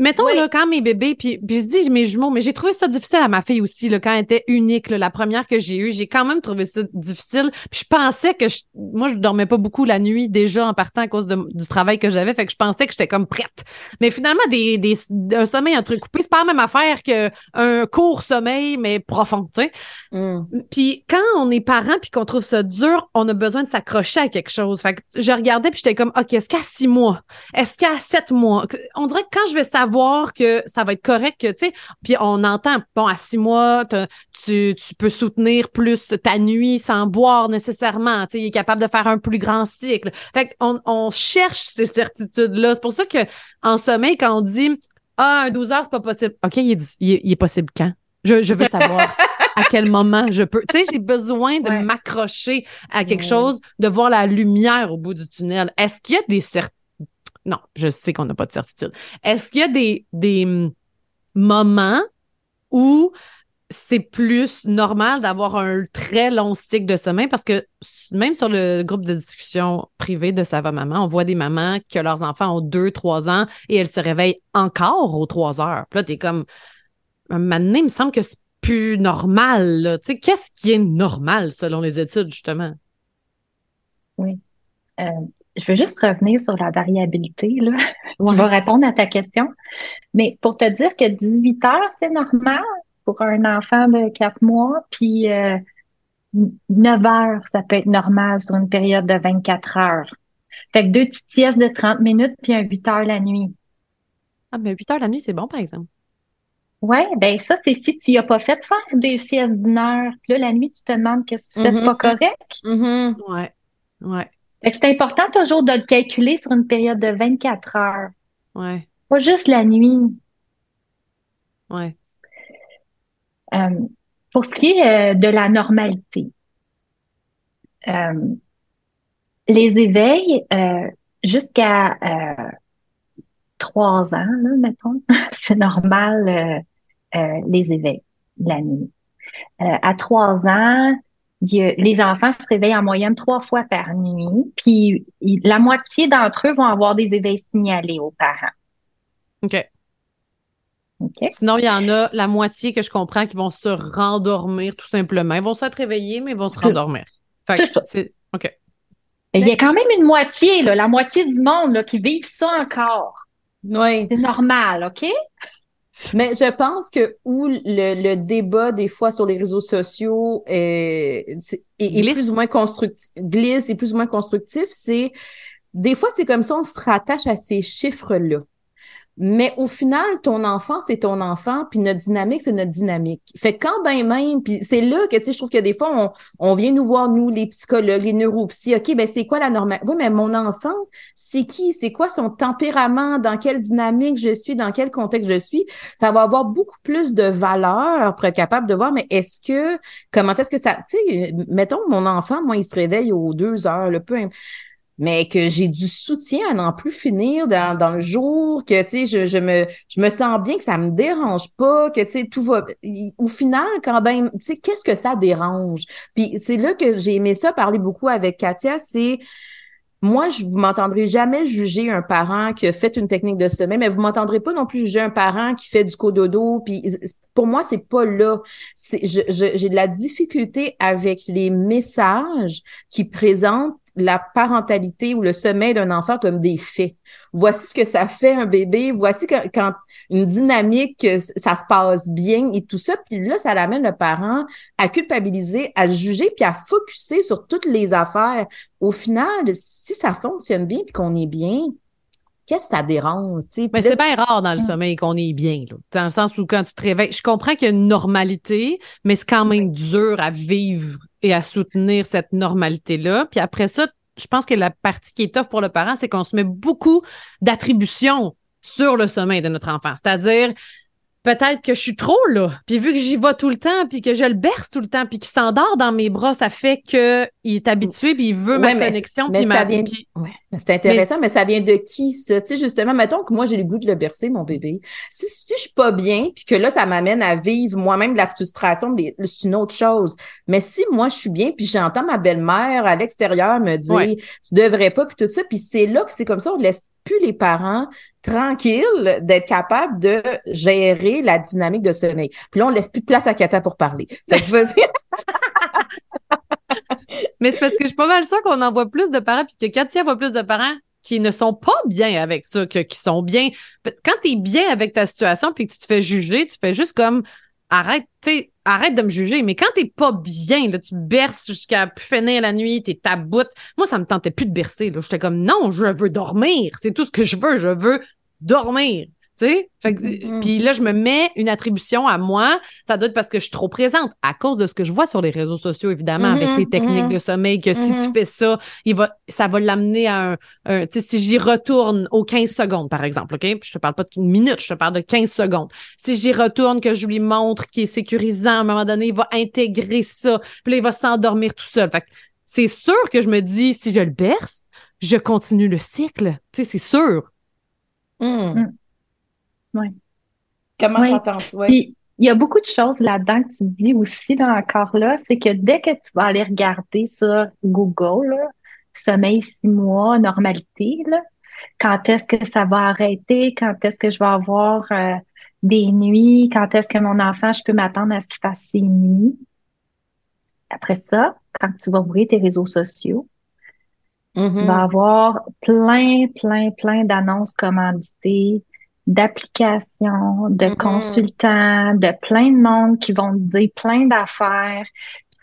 Speaker 1: Mettons, là, quand mes bébés, puis, je dis mes jumeaux, mais j'ai trouvé ça difficile à ma fille aussi, là, quand elle était unique, la première que j'ai eue. J'ai quand même trouvé ça difficile. Puis je pensais que moi, je dormais pas beaucoup la nuit déjà en partant à cause du travail que j'avais. Fait que je pensais que j'étais comme prête. Mais finalement, des, des, un sommeil entrecoupé, c'est pas la même affaire qu'un court sommeil, mais profond, tu sais. Mm. Puis quand on est parent puis qu'on trouve ça dur, on a besoin de s'accrocher à quelque chose. Fait que je regardais puis j'étais comme, OK, est-ce qu'à six mois? Est-ce qu'à sept mois? On dirait que quand je vais savoir voir que ça va être correct, que, tu sais, puis on entend, bon, à six mois, tu, tu peux soutenir plus ta nuit sans boire nécessairement, tu sais, il est capable de faire un plus grand cycle. Fait qu'on on cherche ces certitudes-là. C'est pour ça que en sommeil, quand on dit, ah, un 12 heures, c'est pas possible. OK, il est, il est, possible quand? Je, je veux savoir. à quel moment je peux. Tu sais, j'ai besoin de m'accrocher à quelque chose, de voir la lumière au bout du tunnel. Est-ce qu'il y a des certitudes? Non, je sais qu'on n'a pas de certitude. Est-ce qu'il y a des, des hum, moments où c'est plus normal d'avoir un très long cycle de sommeil? Parce que même sur le groupe de discussion privé de Sava Maman, on voit des mamans que leurs enfants ont deux, trois ans et elles se réveillent encore aux trois heures. Puis là, t'es comme, moment il me semble que c'est plus normal. Tu sais, qu'est-ce qui est normal selon les études, justement?
Speaker 3: Oui. Euh, je veux juste revenir sur la variabilité, là. Je vais répondre à ta question. Mais pour te dire que 18 heures, c'est normal pour un enfant de 4 mois, puis 9 euh, heures, ça peut être normal sur une période de 24 heures. Fait que deux petites siestes de 30 minutes, puis un 8 heures la nuit.
Speaker 1: Ah, mais 8 heures la nuit, c'est bon, par exemple.
Speaker 3: Oui, ben ça, c'est si tu n'as pas fait faire deux siestes d'une heure. Puis là, la nuit, tu te demandes qu'est-ce que tu fais mm-hmm. pas correct?
Speaker 1: Mm Ouais. Ouais
Speaker 3: c'est important toujours de le calculer sur une période de 24 heures.
Speaker 1: Ouais.
Speaker 3: Pas juste la nuit.
Speaker 1: Ouais.
Speaker 3: Euh, pour ce qui est euh, de la normalité, euh, les éveils jusqu'à trois ans, là, mettons, c'est normal les éveils la nuit. à trois ans, les enfants se réveillent en moyenne trois fois par nuit, puis la moitié d'entre eux vont avoir des éveils signalés aux parents.
Speaker 1: OK. Sinon, il y en a la moitié que je comprends qui vont se rendormir tout simplement. Ils vont s'être réveillés, mais ils vont se rendormir.
Speaker 3: C'est ça. OK. Il y a quand même une moitié, là, la moitié du monde là, qui vivent ça encore.
Speaker 2: Oui.
Speaker 3: C'est normal, OK?
Speaker 2: Mais je pense que où le, débat des fois sur les réseaux sociaux est, est, plus ou moins constructif, glisse et plus ou moins constructif, c'est des fois c'est comme ça on se rattache à ces chiffres-là. Mais au final, ton enfant, c'est ton enfant, puis notre dynamique, c'est notre dynamique. Fait quand ben même, puis c'est là que, tu sais, je trouve que des fois, on, on vient nous voir, nous, les psychologues, les neuropsy, OK, ben c'est quoi la normale? Oui, mais mon enfant, c'est qui? C'est quoi son tempérament? Dans quelle dynamique je suis? Dans quel contexte je suis? Ça va avoir beaucoup plus de valeur pour être capable de voir, mais est-ce que, comment est-ce que ça, tu sais, mettons, mon enfant, moi, il se réveille aux deux heures, le peu mais que j'ai du soutien à n'en plus finir dans, dans le jour, que tu sais, je, je, me, je me sens bien, que ça me dérange pas, que tu sais, tout va. Au final, quand même, tu sais, qu'est-ce que ça dérange? Puis c'est là que j'ai aimé ça parler beaucoup avec Katia, c'est moi, je vous m'entendrez jamais juger un parent qui a fait une technique de sommeil, mais vous m'entendrez pas non plus juger un parent qui fait du cododo. Puis pour moi, c'est pas là. J'ai de la difficulté avec les messages qui présentent la parentalité ou le sommeil d'un enfant comme des faits. Voici ce que ça fait un bébé, voici quand, une dynamique, ça se passe bien et tout ça. Puis là, ça l'amène le parent à culpabiliser, à juger, puis à focuser sur toutes les affaires. Au final, si ça fonctionne bien puis qu'on est bien, qu'est-ce que ça dérange?
Speaker 1: Mais c'est bien rare dans le sommeil qu'on est bien, là. dans le sens où quand tu te réveilles, je comprends qu'il y a une normalité, mais c'est quand même dur à vivre et à soutenir cette normalité-là. Puis après ça, je pense que la partie qui est tough pour le parent, c'est qu'on se met beaucoup d'attributions sur le sommeil de notre enfant. C'est-à-dire, peut-être que je suis trop là. Puis vu que j'y vais tout le temps, puis que je le berce tout le temps, puis qu'il s'endort dans mes bras, ça fait qu'il est habitué, puis il veut ma connexion.
Speaker 2: Mais, ça vient... C'est intéressant, mais... ça vient de qui, ça? Tu sais, justement, mettons que moi, j'ai le goût de le bercer, mon bébé. Si, si je suis pas bien, puis que là, ça m'amène à vivre moi-même de la frustration, c'est une autre chose. Mais si moi, je suis bien, puis j'entends ma belle-mère à l'extérieur me dire, tu devrais pas, puis tout ça, puis c'est là que c'est comme ça, on laisse plus les parents tranquilles d'être capables de gérer la dynamique de sommeil. Puis là, on laisse plus de place à Katia pour parler. Fait que.
Speaker 1: Mais c'est parce que je suis pas mal sûre qu'on en voit plus de parents, puis que Katia voit plus de parents qui ne sont pas bien avec ça, que, qui sont bien. Quand tu es bien avec ta situation, puis que tu te fais juger, tu fais juste comme arrête, arrête de me juger. Mais quand t'es pas bien, là, tu berces jusqu'à plus finir la nuit, t'es taboute. Moi, ça me tentait plus de bercer. J'étais comme non, je veux dormir. C'est tout ce que je veux. Je veux dormir. Mm-hmm. Puis là, je me mets une attribution à moi. Ça doit être parce que je suis trop présente à cause de ce que je vois sur les réseaux sociaux, évidemment, avec mm-hmm. les techniques mm-hmm. de sommeil, que si tu fais ça, il va, ça va l'amener à un. tu sais, si j'y retourne aux 15 secondes, par exemple, OK? je te parle pas de minute, je te parle de 15 secondes. Si j'y retourne, que je lui montre qu'il est sécurisant, à un moment donné, il va intégrer ça. Puis là, il va s'endormir tout seul. Fait c'est sûr que je me dis, si je le berce, je continue le cycle. Tu sais, c'est sûr.
Speaker 2: Mm. Mm.
Speaker 3: Oui.
Speaker 2: Comment
Speaker 3: ouais.
Speaker 2: Oui.
Speaker 3: Il y a beaucoup de choses là-dedans que tu dis aussi, là, encore là, c'est que dès que tu vas aller regarder sur Google, sommeil six mois, normalité, là, quand est-ce que ça va arrêter, quand est-ce que je vais avoir euh, des nuits, quand est-ce que mon enfant, je peux m'attendre à ce qu'il fasse ses nuits? Après ça, quand tu vas ouvrir tes réseaux sociaux, tu
Speaker 2: mm-hmm.
Speaker 3: vas avoir plein, plein, plein d'annonces commanditées, d'applications, de
Speaker 2: Mm-hmm.
Speaker 3: consultants, de plein de monde qui vont te dire plein d'affaires.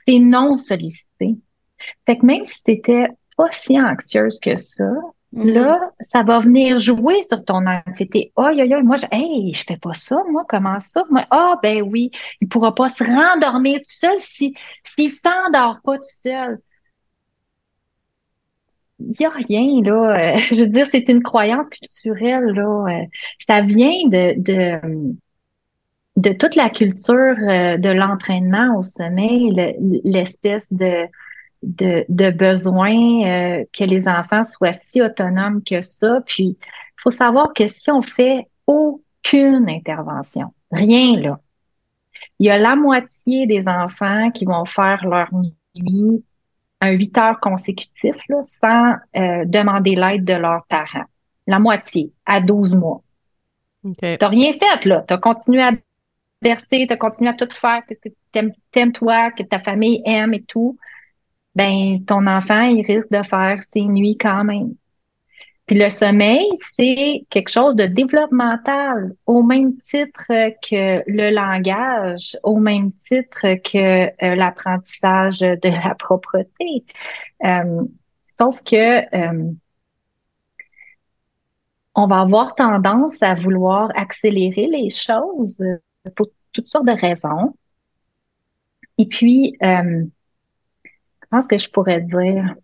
Speaker 3: C'est non sollicité. Fait que même si tu étais pas si anxieuse que ça,
Speaker 2: Mm-hmm.
Speaker 3: là, ça va venir jouer sur ton anxiété. Oh, yo, yo, moi, je, hey, je fais pas ça, moi, comment ça? Moi, ah, ben oui, il pourra pas se rendormir tout seul si, s'il s'endort pas tout seul il n'y a rien, là. Euh, je veux dire, c'est une croyance culturelle, là. Euh, ça vient de, de, de toute la culture euh, de l'entraînement au sommeil, l'espèce de, de, de besoin que les enfants soient si autonomes que ça. Puis, il faut savoir que si on fait aucune intervention, rien, là, il y a la moitié des enfants qui vont faire leur nuit un 8 heures consécutif là, sans euh, demander l'aide de leurs parents. La moitié, à 12 mois.
Speaker 1: Okay.
Speaker 3: T'as rien fait, là. T'as continué à verser, t'as continué à tout faire, que t'aimes, t'aimes toi, que ta famille aime et tout. Ben, ton enfant, il risque de faire ses nuits quand même. Puis le sommeil, c'est quelque chose de développemental, au même titre que le langage, au même titre que euh, l'apprentissage de la propreté. Euh, sauf que euh, on va avoir tendance à vouloir accélérer les choses pour toutes sortes de raisons. Et puis, je pense que je pourrais dire,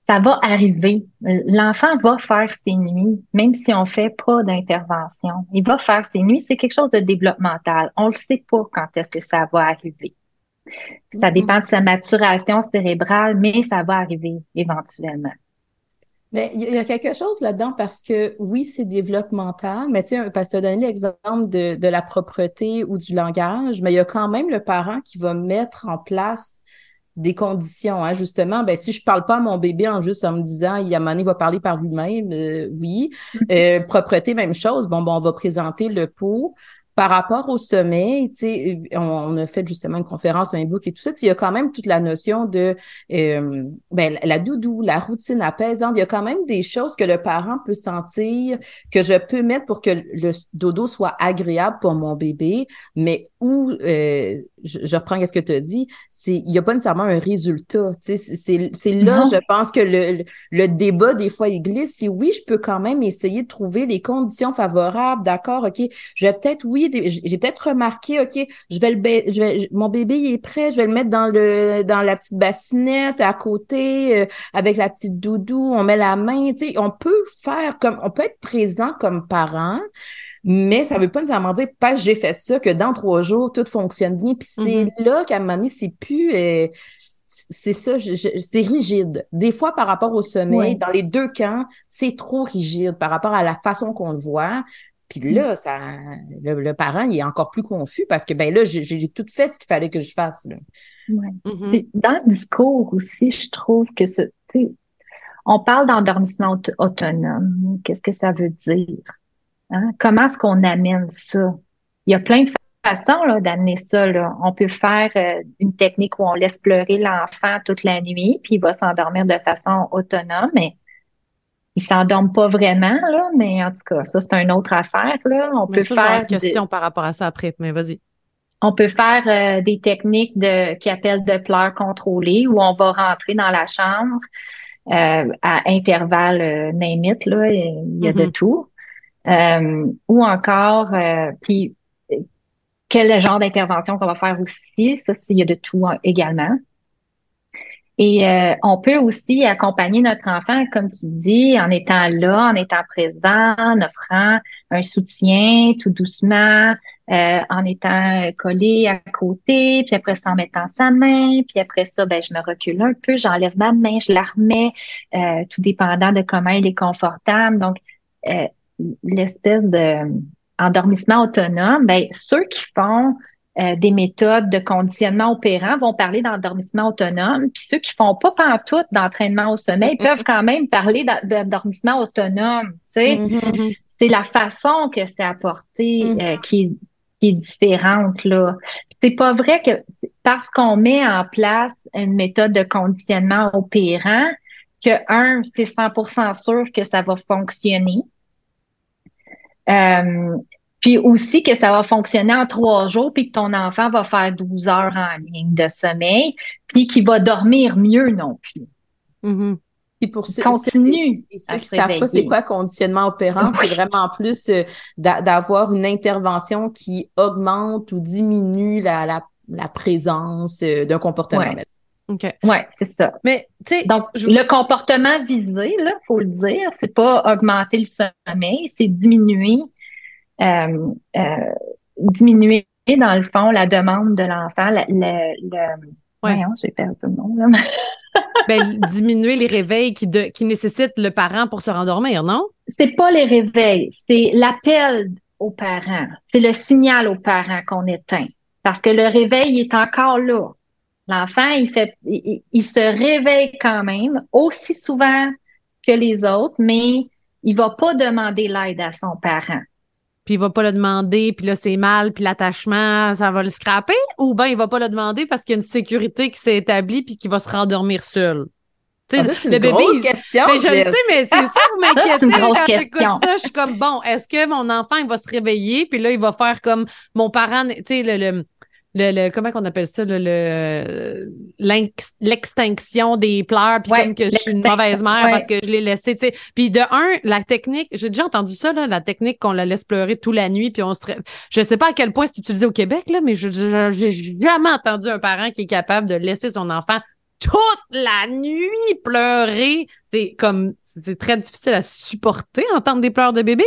Speaker 3: ça va arriver. L'enfant va faire ses nuits, même si on fait pas d'intervention. Il va faire ses nuits. C'est quelque chose de développemental. On le sait pas quand est-ce que ça va arriver. Ça
Speaker 2: Mm-hmm.
Speaker 3: dépend de sa maturation cérébrale, mais ça va arriver éventuellement.
Speaker 2: Mais il y a quelque chose là-dedans parce que oui, c'est développemental, mais tu sais, parce que tu as donné l'exemple de, de la propreté ou du langage, mais il y a quand même le parent qui va mettre en place des conditions, hein, justement. Ben, si je parle pas à mon bébé en juste en me disant, il y a il va parler par lui-même, euh, oui. Euh, propreté, même chose. Bon, bon, on va présenter le pot. Par rapport au sommeil, tu sais, on, on, a fait justement une conférence, un book et tout ça. Il y a quand même toute la notion de euh, ben, la doudou, la routine apaisante. Il y a quand même des choses que le parent peut sentir que je peux mettre pour que le dodo soit agréable pour mon bébé, mais où euh, je, je, reprends ce que tu as dit, c'est il n'y a pas nécessairement un résultat. C'est là,
Speaker 3: Non.
Speaker 2: je pense que le, le, le débat, des fois, il glisse. Si oui, je peux quand même essayer de trouver des conditions favorables, d'accord, OK, je vais peut-être, oui, j'ai peut-être remarqué, OK, je vais le ba- je vais, mon bébé il est prêt, je vais le mettre dans le dans la petite bassinette à côté euh, avec la petite doudou, on met la main, tu sais, on peut faire comme on peut être présent comme parent. Mais ça veut pas nécessairement dire parce que j'ai fait ça que dans trois jours tout fonctionne bien. Puis c'est
Speaker 1: Mhm.
Speaker 2: là qu'à un moment donné c'est plus euh, c'est ça, c'est rigide. Des fois, par rapport au sommeil,
Speaker 3: Ouais.
Speaker 2: dans les deux camps, c'est trop rigide par rapport à la façon qu'on le voit. Puis là, ça, le, le parent, il est encore plus confus parce que, ben là, j'ai tout fait ce qu'il fallait que je fasse. Là.
Speaker 3: Ouais.
Speaker 1: Mhm.
Speaker 3: Puis Dans le discours aussi, je trouve que ce, tu sais, On parle d'endormissement autonome. Qu'est-ce que ça veut dire? Hein? Comment est-ce qu'on amène ça? Il y a plein de façons d'amener ça. Là. On peut faire euh, une technique où on laisse pleurer l'enfant toute la nuit, puis il va s'endormir de façon autonome, mais il s'endorme pas vraiment, là, mais en tout cas, ça, c'est une autre affaire. Là. On peut faire.
Speaker 1: Une question par rapport à ça après, mais vas-y.
Speaker 3: On peut faire euh, des techniques de qui appellent de pleurs contrôlées où on va rentrer dans la chambre euh, à intervalles euh, là, il y a de mm-hmm. tout. Euh, ou encore, puis quel genre d'intervention qu'on va faire aussi, ça, il y a de tout également. Et euh, on peut aussi accompagner notre enfant, comme tu dis, en étant là, en étant présent, en offrant un soutien tout doucement, euh, en étant collé à côté, puis après ça en mettant sa main, puis après ça, ben je me recule un peu, j'enlève ma main, je la remets, euh, tout dépendant de comment il est confortable. Donc, l'espèce de endormissement autonome, ben ceux qui font euh, des méthodes de conditionnement opérant vont parler d'endormissement autonome. Puis ceux qui font pas pantoute d'entraînement au sommeil peuvent quand même parler d'endormissement autonome. Tu sais, mm-hmm. c'est la façon que c'est apporté euh, mm-hmm. qui, qui, est différente là. C'est pas vrai que parce qu'on met en place une méthode de conditionnement opérant que un, c'est 100% sûr que ça va fonctionner. Euh, puis aussi que ça va fonctionner en trois jours, puis que ton enfant va faire 12 heures en ligne de sommeil, puis qu'il va dormir mieux non plus.
Speaker 2: Puis pour ceux, Continue ceux qui savent pas c'est quoi conditionnement opérant, c'est vraiment plus euh, d'avoir une intervention qui augmente ou diminue la, la, la présence euh, d'un comportement.
Speaker 3: Ouais. Okay. Ouais, c'est ça. Mais tu sais, donc le comportement visé, là, faut le dire, c'est pas augmenter le sommeil, c'est diminuer euh, euh, diminuer, dans le fond, la demande de l'enfant. Le, Voyons, j'ai perdu le nom. Là.
Speaker 1: ben, diminuer les réveils qui, de, qui nécessitent le parent pour se rendormir, non?
Speaker 3: C'est pas les réveils, c'est l'appel aux parents. C'est le signal aux parents qu'on éteint. Parce que le réveil est encore là. L'enfant, il fait, il, se réveille quand même aussi souvent que les autres, mais il va pas demander l'aide à son parent
Speaker 1: puis il va pas le demander, puis là, c'est mal, puis l'attachement, ça va le scraper, ou bien il va pas le demander parce qu'il y a une sécurité qui s'est établie puis qu'il va se rendormir seul?
Speaker 2: Ah, c'est une grosse question.
Speaker 1: Mais je le sais, mais c'est ça, vous m'inquiétez quand question. ça. Je suis comme, bon, est-ce que mon enfant, il va se réveiller, puis là, il va faire comme mon parent, tu sais, le, le le, comment qu'on appelle ça le l'extinction des pleurs puis comme que je suis une mauvaise mère parce que je l'ai laissé tu sais. Puis de un la technique j'ai déjà entendu ça là la technique qu'on la laisse pleurer toute la nuit puis on se je sais pas à quel point c'est utilisé au Québec là mais je j'ai jamais entendu un parent qui est capable de laisser son enfant toute la nuit pleurer. C'est comme c'est très difficile à supporter entendre des pleurs de bébé.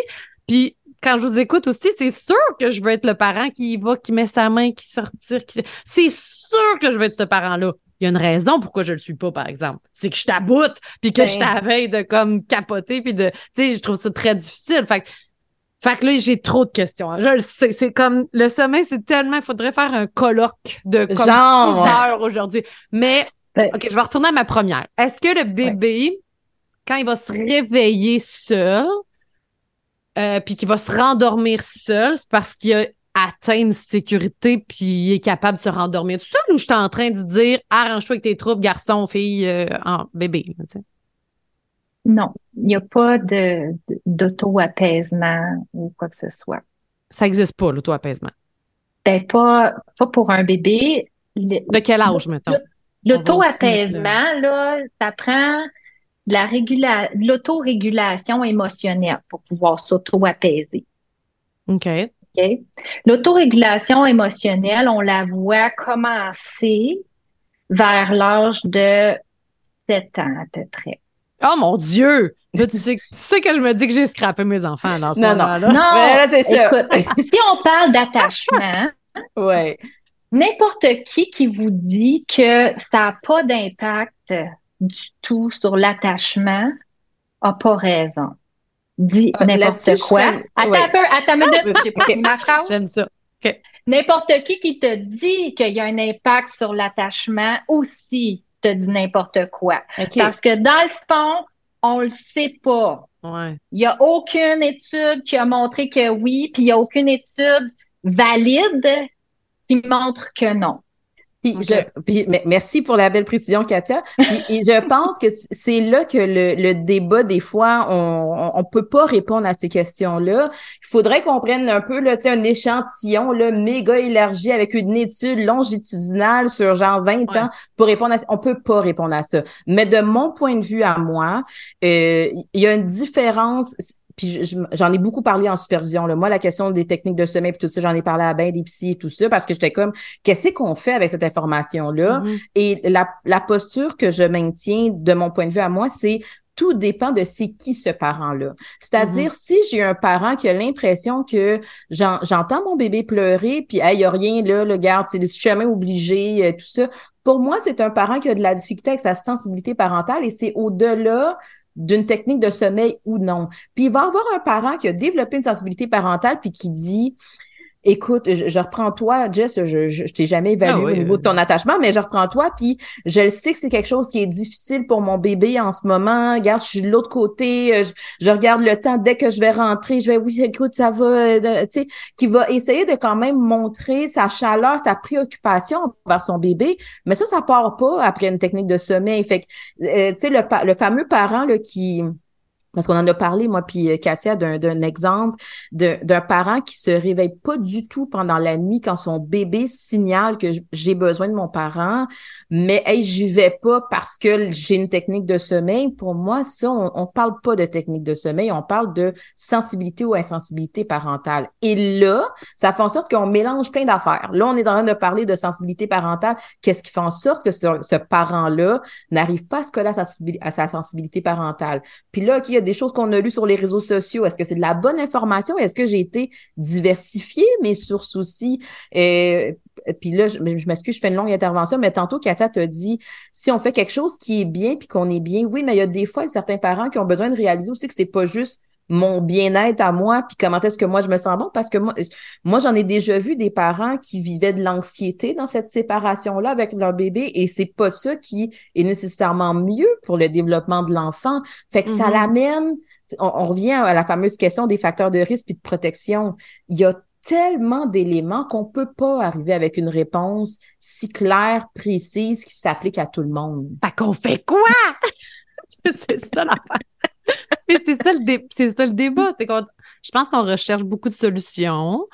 Speaker 1: Puis quand je vous écoute aussi, c'est sûr que je veux être le parent qui y va, qui met sa main, qui sortir. Qui... C'est sûr que je veux être ce parent-là. Il y a une raison pourquoi je le suis pas, par exemple. C'est que je t'aboute, puis que je ben. t'avais de comme capoter, puis de. Tu sais, je trouve ça très difficile. Fait que, fait que là, j'ai trop de questions. Je le sais. C'est comme le sommeil, c'est tellement. Il faudrait faire un colloque de comme Genre. heures aujourd'hui. Mais ben. OK, je vais retourner à ma première. Est-ce que le bébé, quand il va se réveiller seul, euh, puis qu'il va se rendormir seul, parce qu'il a atteint une sécurité puis il est capable de se rendormir tout seul ou je suis en train de dire arrange-toi avec tes troubles, garçon, fille, euh, en bébé.
Speaker 3: Non, il n'y a pas de, d'auto-apaisement ou quoi que ce soit.
Speaker 1: Ça n'existe pas, l'auto-apaisement.
Speaker 3: Ben, pas, pas pour un bébé.
Speaker 1: de quel âge, mettons?
Speaker 3: L'auto-apaisement, là, ça prend de la régula l'autorégulation émotionnelle pour pouvoir s'auto-apaiser.
Speaker 1: OK.
Speaker 3: OK? L'autorégulation émotionnelle, on la voit commencer vers l'âge de 7 ans à peu près.
Speaker 1: Oh mon Dieu! tu, sais, que je me dis que j'ai scrappé mes enfants dans ce moment-là.
Speaker 3: Non, non. c'est Écoute, si on parle d'attachement,
Speaker 2: ouais.
Speaker 3: n'importe qui qui vous dit que ça n'a pas d'impact du tout sur l'attachement a pas raison. Dit ah, n'importe quoi. Attends un peu, attends une minute, j'ai pas fini ma phrase.
Speaker 1: J'aime ça.
Speaker 3: N'importe qui qui te dit qu'il y a un impact sur l'attachement aussi te dit n'importe quoi. Parce que dans le fond, on le sait pas. Il n'y a aucune étude qui a montré que oui, puis il n'y a aucune étude valide qui montre que non.
Speaker 2: Puis, merci pour la belle précision, Katia. et je pense que c'est là que le, débat, des fois, on ne peut pas répondre à ces questions-là. Il faudrait qu'on prenne un peu là, un échantillon là, méga élargi avec une étude longitudinale sur genre 20 ans pour répondre à ça. On peut pas répondre à ça. Mais de mon point de vue à moi, euh, il y a une différence puis j'en ai beaucoup parlé en supervision. Là. Moi, la question des techniques de sommeil et tout ça, j'en ai parlé à ben des psy et tout ça, parce que j'étais comme, qu'est-ce qu'on fait avec cette information-là? Mm-hmm. Et la, la posture que je maintiens, de mon point de vue à moi, c'est tout dépend de c'est qui ce parent-là. C'est-à-dire, mm-hmm. si j'ai un parent qui a l'impression que j'entends mon bébé pleurer, puis il n'y a rien là, le garde, c'est le chemin obligé, euh, tout ça. Pour moi, c'est un parent qui a de la difficulté avec sa sensibilité parentale et c'est au-delà d'une technique de sommeil ou non. Puis il va avoir un parent qui a développé une sensibilité parentale puis qui dit écoute, je, reprends toi, Jess, je, je, t'ai jamais évalué ah au niveau de ton attachement, mais je reprends toi, puis je sais que c'est quelque chose qui est difficile pour mon bébé en ce moment. Regarde, je suis de l'autre côté, euh, je, regarde le temps dès que je vais rentrer, je vais oui, écoute, ça va, euh, tu sais, qui va essayer de quand même montrer sa chaleur, sa préoccupation vers son bébé, mais ça, ça part pas après une technique de sommeil. Fait que, euh, tu sais, le, le fameux parent là, qui parce qu'on en a parlé, moi puis euh, Katia, d'un exemple d'un parent qui se réveille pas du tout pendant la nuit quand son bébé signale que j'ai besoin de mon parent, mais hey, j'y vais pas parce que j'ai une technique de sommeil. Pour moi, ça, on, on parle pas de technique de sommeil, on parle de sensibilité ou insensibilité parentale. Et là, ça fait en sorte qu'on mélange plein d'affaires. Là, on est en train de parler de sensibilité parentale. Qu'est-ce qui fait en sorte que ce, parent-là n'arrive pas à se coller à sa, sa sensibilité parentale? Puis là, il y a des choses qu'on a lues sur les réseaux sociaux? Est-ce que c'est de la bonne information? Est-ce que j'ai été diversifiée? Mes sources aussi? Et, euh, puis là, je, m'excuse, je fais une longue intervention, mais tantôt, Katia t'a dit, si on fait quelque chose qui est bien puis qu'on est bien, oui, mais il y a des fois certains parents qui ont besoin de réaliser aussi que c'est pas juste mon bien-être à moi, puis comment est-ce que moi je me sens bon, parce que moi, moi j'en ai déjà vu des parents qui vivaient de l'anxiété dans cette séparation-là avec leur bébé, et c'est pas ça qui est nécessairement mieux pour le développement de l'enfant. Fait que ça mm-hmm. l'amène, on, revient à la fameuse question des facteurs de risque et de protection. Il y a tellement d'éléments qu'on peut pas arriver avec une réponse si claire, précise, qui s'applique à tout le monde.
Speaker 1: Fait qu'on fait quoi? c'est ça l'affaire. Mais c'est ça, le ça le débat. Je pense qu'on recherche beaucoup de solutions.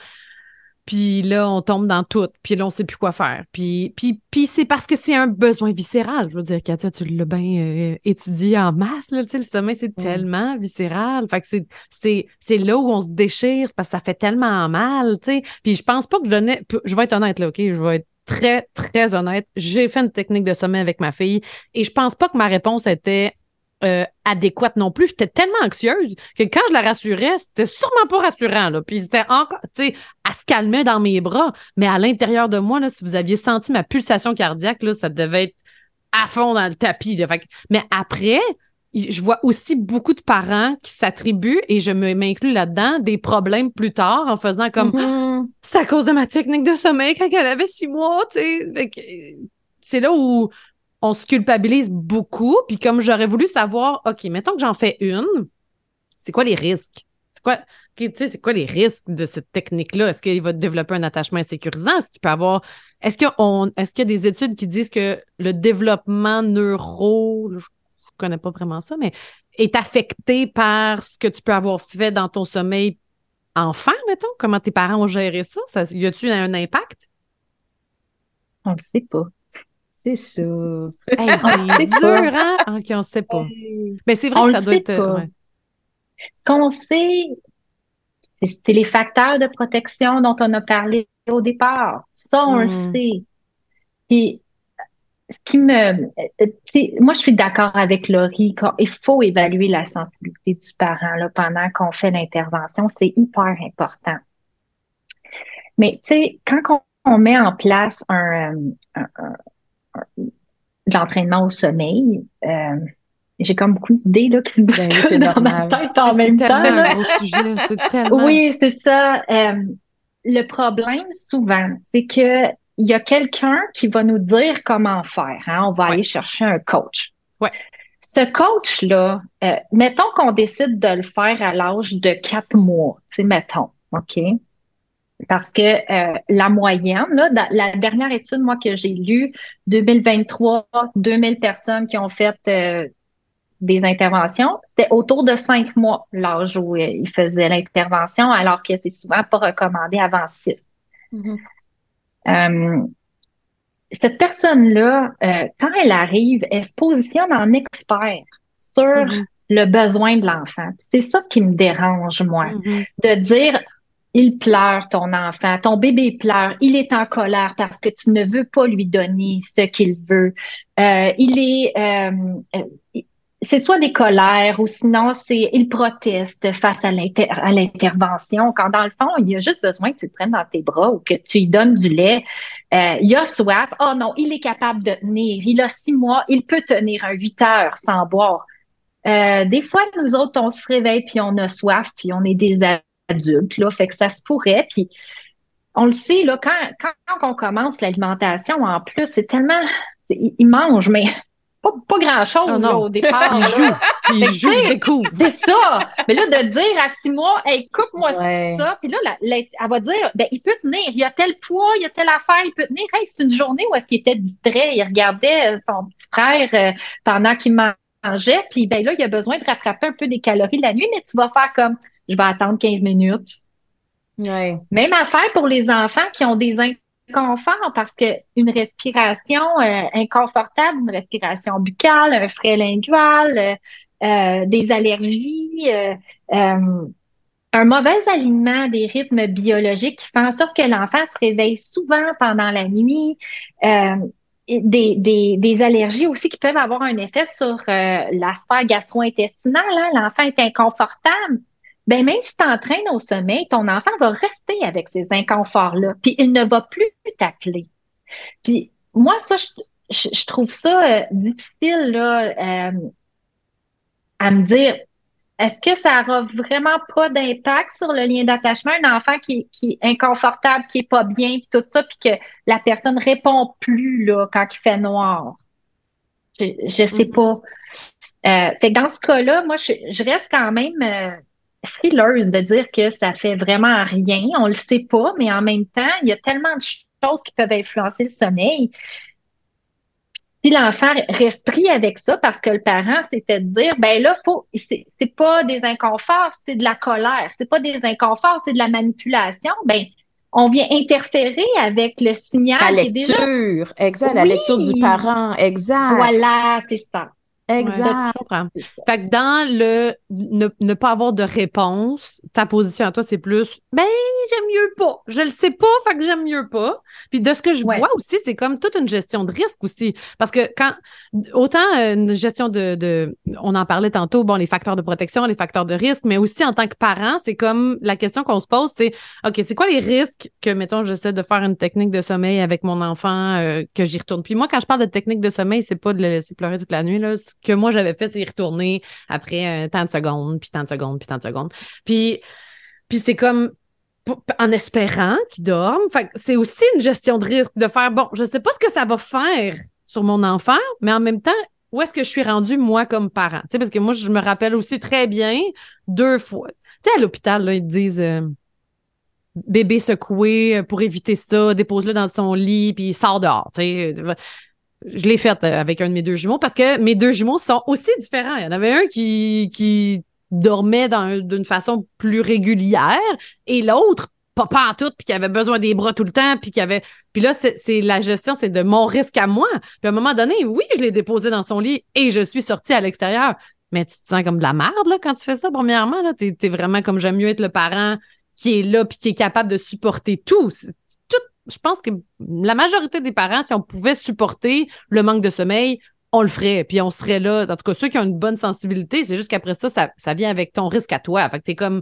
Speaker 1: Puis là, on tombe dans tout. Puis là, on sait plus quoi faire. Puis, puis, puis c'est parce que c'est un besoin viscéral. Je veux dire, Katia, tu l'as bien euh, étudié en masse. Là, le sommeil, c'est tellement viscéral. Fait que c'est, là où on se déchire. Parce que ça fait tellement mal. sais. Puis je pense pas que je n'ai... Je vais être honnête, là, OK? Je vais être très, très honnête. J'ai fait une technique de sommeil avec ma fille et je pense pas que ma réponse était euh, adéquate non plus. J'étais tellement anxieuse que quand je la rassurais, c'était sûrement pas rassurant. Là. Puis c'était encore, tu sais, elle se calmait dans mes bras. Mais à l'intérieur de moi, là, si vous aviez senti ma pulsation cardiaque, là, ça devait être à fond dans le tapis. mais après, je vois aussi beaucoup de parents qui s'attribuent, et je m'inclus là-dedans, des problèmes plus tard en faisant comme mm-hmm. c'est à cause de ma technique de sommeil quand elle avait six mois, tu sais. C'est là où on se culpabilise beaucoup. Puis comme j'aurais voulu savoir, OK, mettons que j'en fais une, c'est quoi les risques? C'est quoi, c'est quoi les risques de cette technique-là? Est-ce qu'il va développer un attachement insécurisant? Est-ce qu'il peut avoir. Est-ce qu'il est y a des études qui disent que le développement neuro, je connais pas vraiment ça, mais est affecté par ce que tu peux avoir fait dans ton sommeil enfant, mettons? Comment tes parents ont géré ça? ça y a-t-il un impact?
Speaker 3: On ne sait pas.
Speaker 2: C'est ça.
Speaker 1: c'est dur, hein? OK, on ne sait pas. Mais c'est vrai que ça doit être.
Speaker 3: Ce qu'on sait, c'est les facteurs de protection dont on a parlé au départ. Ça, on le hmm. sait. Puis, ce qui me. Moi, je suis d'accord avec Laurie. Il faut évaluer la sensibilité du parent là, pendant qu'on fait l'intervention. C'est hyper important. Mais, tu sais, quand on, met en place un, un l'entraînement au sommeil. Euh, j'ai comme beaucoup d'idées là, qui se bousculent ben dans ma tête en même temps. Un gros sujet, tellement... Oui, c'est ça. Euh, le problème, souvent, c'est que il y a quelqu'un qui va nous dire comment faire. Hein? On va aller chercher un coach.
Speaker 1: Ouais.
Speaker 3: ce coach-là, euh, mettons qu'on décide de le faire à l'âge de quatre mois, c'est mettons, OK? Parce que euh, la moyenne, là, la dernière étude, moi, que j'ai lue, 2023, 2000 personnes qui ont fait euh, des interventions, c'était autour de cinq mois l'âge où ils faisaient l'intervention, alors que c'est souvent pas recommandé avant six. Mm-hmm cette personne-là, euh, quand elle arrive, elle se positionne en expert sur mm-hmm. le besoin de l'enfant. C'est ça qui me dérange, moi, mm-hmm. de dire, il pleure, ton enfant, ton bébé pleure, il est en colère parce que tu ne veux pas lui donner ce qu'il veut. Euh, il est, euh, c'est soit des colères ou sinon c'est il proteste face à l'intervention quand dans le fond il a juste besoin que tu le prennes dans tes bras ou que tu lui donnes du lait. Euh, il a soif. Oh non il est capable de tenir. Il a six mois. Il peut tenir un huit heures sans boire. Euh, des fois nous autres on se réveille puis on a soif puis on est des adultes là. Fait que ça se pourrait. Puis on le sait là quand quand on commence l'alimentation en plus c'est tellement il mange mais pas, grand-chose au départ.
Speaker 1: Il joue, il joue,
Speaker 3: C'est ça. Mais là, de dire à six mois, hey, coupe-moi ça, puis là, elle va dire, ben, il peut tenir, il y a tel poids, il y a telle affaire, il peut tenir. Hey, c'est une journée où est-ce qu'il était distrait, il regardait son petit frère euh, pendant qu'il mangeait, puis ben là, il a besoin de rattraper un peu des calories la nuit, mais tu vas faire comme, je vais attendre 15 minutes.
Speaker 2: Ouais.
Speaker 3: Même affaire pour les enfants qui ont des confort parce que une respiration euh, inconfortable, une respiration buccale, un frais lingual, euh, euh, des allergies, un mauvais alignement des rythmes biologiques qui fait en sorte que l'enfant se réveille souvent pendant la nuit. Des, des, des, allergies aussi qui peuvent avoir un effet sur la sphère gastro-intestinale. Hein. L'enfant est inconfortable ben même si tu entraînes au sommeil, ton enfant va rester avec ces inconforts-là, puis il ne va plus t'appeler. Puis moi, ça, je, trouve ça euh, difficile là, euh, à me dire. Est-ce que ça aura vraiment pas d'impact sur le lien d'attachement? Un enfant qui, qui, est inconfortable, qui est pas bien, puis tout ça, puis que la personne répond plus là quand il fait noir? Je, je sais mm-hmm. pas. Euh, fait que dans ce cas-là, moi, je, je reste quand même frileuse de dire que ça fait vraiment rien. On le sait pas, mais en même temps, il y a tellement de choses qui peuvent influencer le sommeil. Si l'enfant reste pris avec ça parce que le parent c'était de dire ben là faut c'est pas des inconforts c'est de la colère. C'est pas des inconforts c'est de la manipulation. Ben on vient interférer avec le signal
Speaker 2: la lecture exact la lecture du parent exact.
Speaker 3: Voilà c'est ça
Speaker 2: Exact.
Speaker 1: fait que dans le ne, pas avoir de réponse, ta position à toi, c'est plus ben j'aime mieux pas. Je le sais pas, fait que j'aime mieux pas. Puis de ce que je vois aussi, c'est comme toute une gestion de risque aussi. Parce que quand autant euh, une gestion de, de on en parlait tantôt, bon, les facteurs de protection, les facteurs de risque, mais aussi en tant que parent, c'est comme la question qu'on se pose, c'est OK, c'est quoi les risques que, mettons, j'essaie de faire une technique de sommeil avec mon enfant, euh, que j'y retourne? Puis moi, quand je parle de technique de sommeil, c'est pas de le laisser pleurer toute la nuit, là que moi j'avais fait, c'est y retourner après euh, tant de secondes, puis tant de secondes, puis tant de secondes. Puis, puis c'est comme en espérant qu'il dorme. c'est aussi une gestion de risque de faire bon, je sais pas ce que ça va faire sur mon enfant, mais en même temps, où est-ce que je suis rendue moi comme parent? Tu sais, parce que moi, je me rappelle aussi très bien deux fois. Tu sais, à l'hôpital, ils disent euh, bébé secoué pour éviter ça, dépose-le dans son lit, puis sort dehors. Tu sais je l'ai faite euh, avec un de mes deux jumeaux parce que mes deux jumeaux sont aussi différents. Il y en avait un qui, qui dormait d'une façon plus régulière et l'autre pas, pas en tout, puis qui avait besoin des bras tout le temps, puis qui avait... Puis là, c'est la gestion, c'est de mon risque à moi. Puis à un moment donné, oui, je l'ai déposé dans son lit et je suis sortie à l'extérieur. Mais tu te sens comme de la merde, là, quand tu fais ça, premièrement. Là, t'es es vraiment comme j'aime mieux être le parent qui est là puis qui est capable de supporter tout je pense que la majorité des parents, si on pouvait supporter le manque de sommeil, on le ferait, puis on serait là. En tout cas, ceux qui ont une bonne sensibilité, c'est juste qu'après ça, ça, vient avec ton risque à toi. Fait que t'es comme,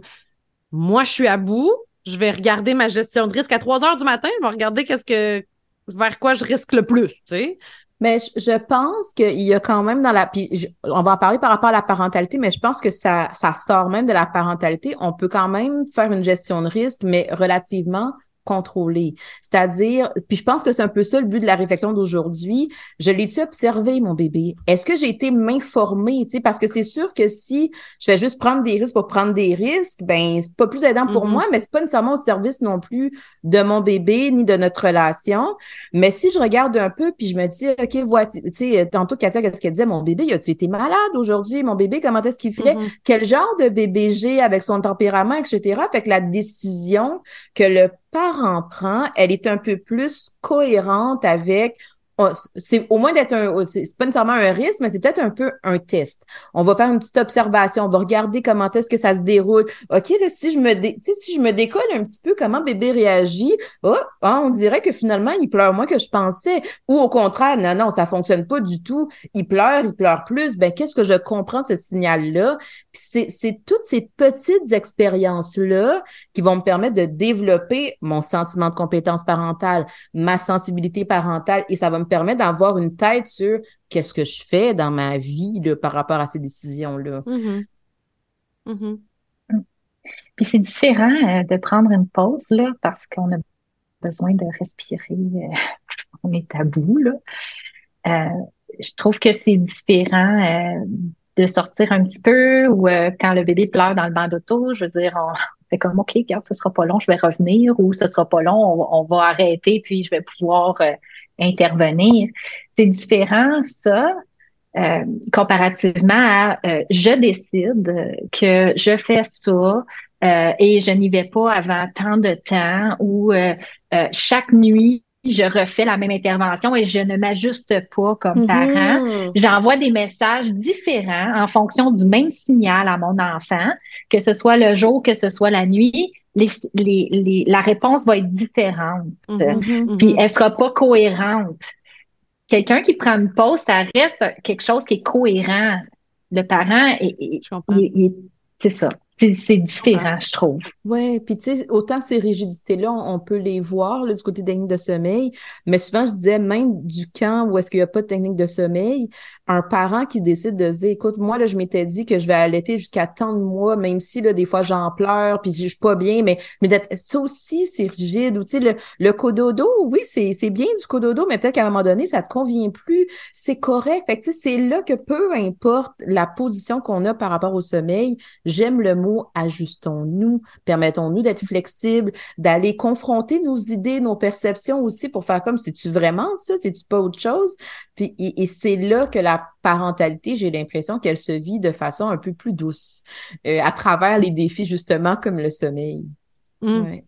Speaker 1: moi, je suis à bout, je vais regarder ma gestion de risque à 3 heures du matin, je vais regarder qu'est-ce que, vers quoi je risque le plus, tu sais.
Speaker 2: Mais je pense qu'il y a quand même dans la. Puis on va en parler par rapport à la parentalité, mais je pense que ça, ça sort même de la parentalité. On peut quand même faire une gestion de risque, mais relativement contrôler. C'est-à-dire, puis je pense que c'est un peu ça le but de la réflexion d'aujourd'hui. Je l'ai-tu observé, mon bébé? Est-ce que j'ai été m'informer? Tu sais, parce que c'est sûr que si je fais juste prendre des risques pour prendre des risques, ben, c'est pas plus aidant pour mm-hmm. moi, mais c'est pas nécessairement au service non plus de mon bébé ni de notre relation. Mais si je regarde un peu puis je me dis, OK, voici, tu sais, tantôt, Katia, qu'est-ce qu'elle disait? Mon bébé, as-tu été malade aujourd'hui? Mon bébé, comment est-ce qu'il fait? Mm-hmm. Quel genre de bébé j'ai avec son tempérament, etc. Fait que la décision que le parent prend, elle est un peu plus cohérente avec c'est au moins d'être un, c'est pas nécessairement un risque, mais c'est peut-être un peu un test. On va faire une petite observation, on va regarder comment est-ce que ça se déroule. OK, là, si je me dé, si je me décolle un petit peu comment bébé réagit, oh, on dirait que finalement, il pleure moins que je pensais. Ou au contraire, non, non, ça fonctionne pas du tout. Il pleure, il pleure plus. Ben, qu'est-ce que je comprends de ce signal-là? c'est, c'est toutes ces petites expériences-là qui vont me permettre de développer mon sentiment de compétence parentale, ma sensibilité parentale, et ça va me permet d'avoir une tête sur qu'est-ce que je fais dans ma vie par rapport à ces décisions-là.
Speaker 1: Mm-hmm. Mm-hmm.
Speaker 3: Puis c'est différent euh, de prendre une pause là, parce qu'on a besoin de respirer. Euh, on est à bout. Là. Euh, je trouve que c'est différent de sortir un petit peu ou quand le bébé pleure dans le banc d'auto, je veux dire, on fait comme OK, regarde, ce sera pas long, je vais revenir ou ce sera pas long, on, va arrêter puis je vais pouvoir intervenir. C'est différent, ça, euh, comparativement à euh, je décide que je fais ça euh, et je n'y vais pas avant tant de temps ou chaque nuit je refais la même intervention et je ne m'ajuste pas comme mm-hmm. parent. J'envoie des messages différents en fonction du même signal à mon enfant, que ce soit le jour, que ce soit la nuit les, les, la réponse va être différente. Mm-hmm, mm-hmm. Puis elle sera pas cohérente. Quelqu'un qui prend une pause, ça reste quelque chose qui est cohérent. Le parent, c'est ça. C'est différent, je trouve.
Speaker 2: Oui, puis tu sais, autant ces rigidités-là, on, peut les voir du côté technique de sommeil, mais souvent, je disais, même du camp où est-ce qu'il n'y a pas de technique de sommeil, un parent qui décide de se dire, écoute, moi, là, je m'étais dit que je vais allaiter jusqu'à tant de mois, même si, là, des fois, j'en pleure, puis je suis pas bien, mais, mais ça aussi, c'est rigide. Ou, tu sais, le, le cododo, oui, c'est bien du cododo, mais peut-être qu'à un moment donné, ça te convient plus. C'est correct. Fait tu sais, c'est là que peu importe la position qu'on a par rapport au sommeil, j'aime le mot ajustons-nous, permettons-nous d'être flexibles, d'aller confronter nos idées, nos perceptions aussi pour faire comme, c'est-tu vraiment ça? C'est-tu pas autre chose? Puis, et c'est là que la parentalité, j'ai l'impression qu'elle se vit de façon un peu plus douce euh, à travers les défis justement comme le sommeil.
Speaker 3: Mm.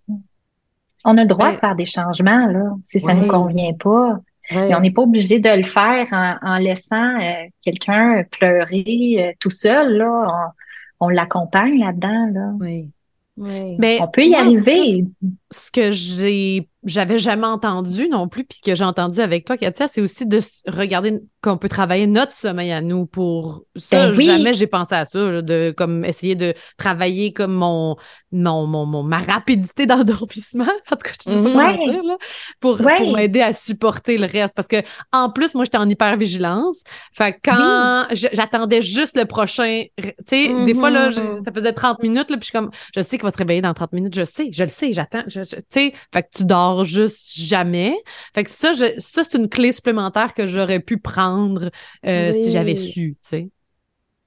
Speaker 3: On a le droit de faire des changements là, si ça ne nous convient pas. Et on n'est pas obligé de le faire en, laissant euh, quelqu'un pleurer euh, tout seul. Là. On, l'accompagne là-dedans. Là.
Speaker 2: Oui. Oui.
Speaker 3: Mais on peut y arriver.
Speaker 1: Ce que j'ai j'avais jamais entendu non plus, puis que j'ai entendu avec toi, Katia, c'est aussi de regarder qu'on peut travailler notre sommeil à nous pour ça. Ben jamais j'ai pensé à ça, de comme essayer de travailler comme mon, mon, mon, ma rapidité d'endormissement, en tout cas, je sais pas comment dire, là, pour, pour m'aider à supporter le reste. Parce que en plus, moi, j'étais en hypervigilance. Fait quand j'attendais juste le prochain, tu sais, des fois, là, mm-hmm. ça faisait 30 minutes, là, puis je suis comme, je sais qu'il va se réveiller dans 30 minutes, je sais, je le sais, j'attends, tu sais, fait que tu dors juste jamais. Fait que ça, ça c'est une clé supplémentaire que j'aurais pu prendre euh, si j'avais su, tu sais.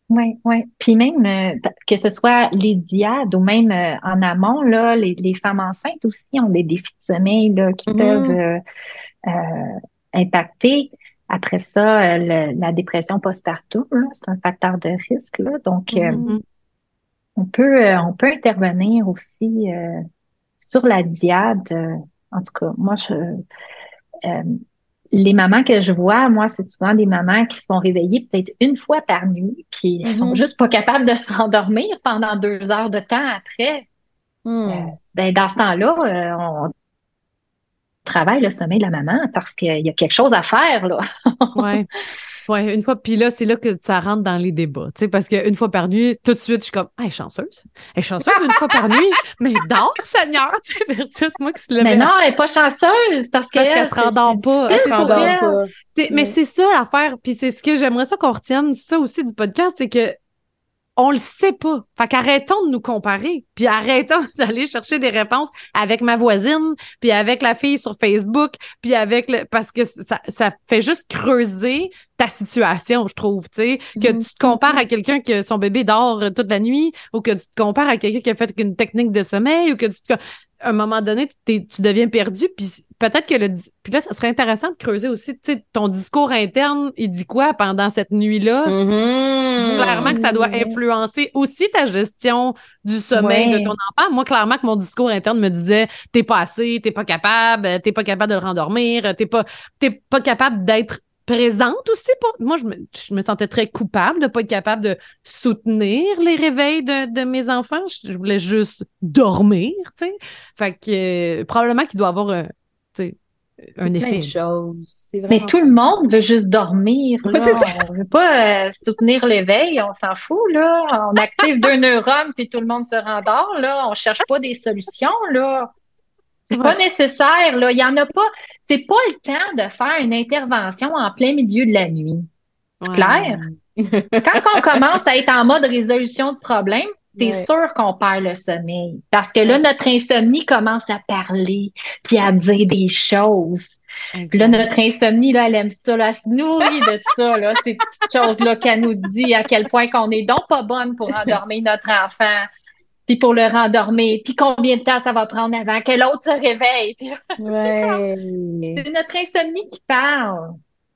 Speaker 3: Oui, oui. Puis même euh, que ce soit les diades ou même euh, en amont, là, les, femmes enceintes aussi ont des défis de sommeil là, qui mm-hmm. peuvent impacter. Après ça, la dépression postpartum, c'est un facteur de risque. Là, donc, mm-hmm. on peut on peut intervenir aussi sur la diade en tout cas, moi, je, euh, les mamans que je vois, moi, c'est souvent des mamans qui se font réveiller peut-être une fois par nuit, puis elles sont mm-hmm. juste pas capables de se rendormir pendant deux heures de temps après.
Speaker 2: Mm.
Speaker 3: Euh, ben, dans ce temps-là, euh, on travaille le sommeil de la maman parce qu'il y a quelque chose à faire, là.
Speaker 1: ouais. Ouais, une fois, puis là, c'est là que ça rentre dans les débats, tu sais, parce qu'une fois par nuit, tout de suite, je suis comme, elle est chanceuse. Elle est chanceuse une fois par nuit, mais dors, Seigneur, tu sais, versus moi qui se lève.
Speaker 3: Mais non, elle est pas chanceuse parce qu'elle
Speaker 1: parce qu'elle se rendort pas. Elle se rendort pas. Mais c'est ça l'affaire, puis c'est ce que j'aimerais ça qu'on retienne, ça aussi du podcast, c'est que on le sait pas. Fait qu'arrêtons de nous comparer, puis arrêtons d'aller chercher des réponses avec ma voisine, puis avec la fille sur Facebook, puis avec le parce que ça, ça fait juste creuser ta situation, je trouve, tu sais, que
Speaker 2: Mhm.
Speaker 1: tu te compares à quelqu'un que son bébé dort euh, toute la nuit ou que tu te compares à quelqu'un qui a fait une technique de sommeil ou que tu te à un moment donné, tu deviens perdu, puis peut-être que le... Puis là, ça serait intéressant de creuser aussi, tu sais, ton discours interne, il dit quoi pendant cette nuit-là?
Speaker 2: Mhm.
Speaker 1: Clairement que ça doit influencer aussi ta gestion du sommeil
Speaker 3: Ouais.
Speaker 1: de ton enfant. Moi, clairement que mon discours interne me disait t'es pas assez, t'es pas capable, t'es pas capable de le rendormir, t'es pas, t'es pas capable d'être présente aussi. Pour... Moi, je me, je me sentais très coupable de pas être capable de soutenir les réveils de, de mes enfants. Je, je voulais juste dormir, tu sais. Fait que euh, probablement qu'il doit avoir un, un
Speaker 2: Plein
Speaker 1: effet.
Speaker 2: de choses. C'est
Speaker 3: Mais tout le monde veut juste dormir. Là.
Speaker 2: c'est ça.
Speaker 3: On veut pas euh, soutenir l'éveil, on s'en fout, là. On active deux neurones, puis tout le monde se rendort, là. On cherche pas des solutions, là. C'est
Speaker 1: Ouais.
Speaker 3: pas nécessaire, là. Il y en a pas. C'est pas le temps de faire une intervention en plein milieu de la nuit.
Speaker 1: Ouais.
Speaker 3: Clair? Quand on commence à être en mode résolution de problème, c'est
Speaker 2: Ouais.
Speaker 3: sûr qu'on perd le sommeil. Parce que là, notre insomnie commence à parler, puis à dire des choses. Puis là, notre insomnie, là, elle aime ça, là, elle se nourrit de ça, là, ces petites choses-là qu'elle nous dit à quel point qu'on est donc pas bonne pour endormir notre enfant, puis pour le rendormir, puis combien de temps ça va prendre avant que l'autre se réveille.
Speaker 2: Ouais.
Speaker 3: c'est notre insomnie qui parle.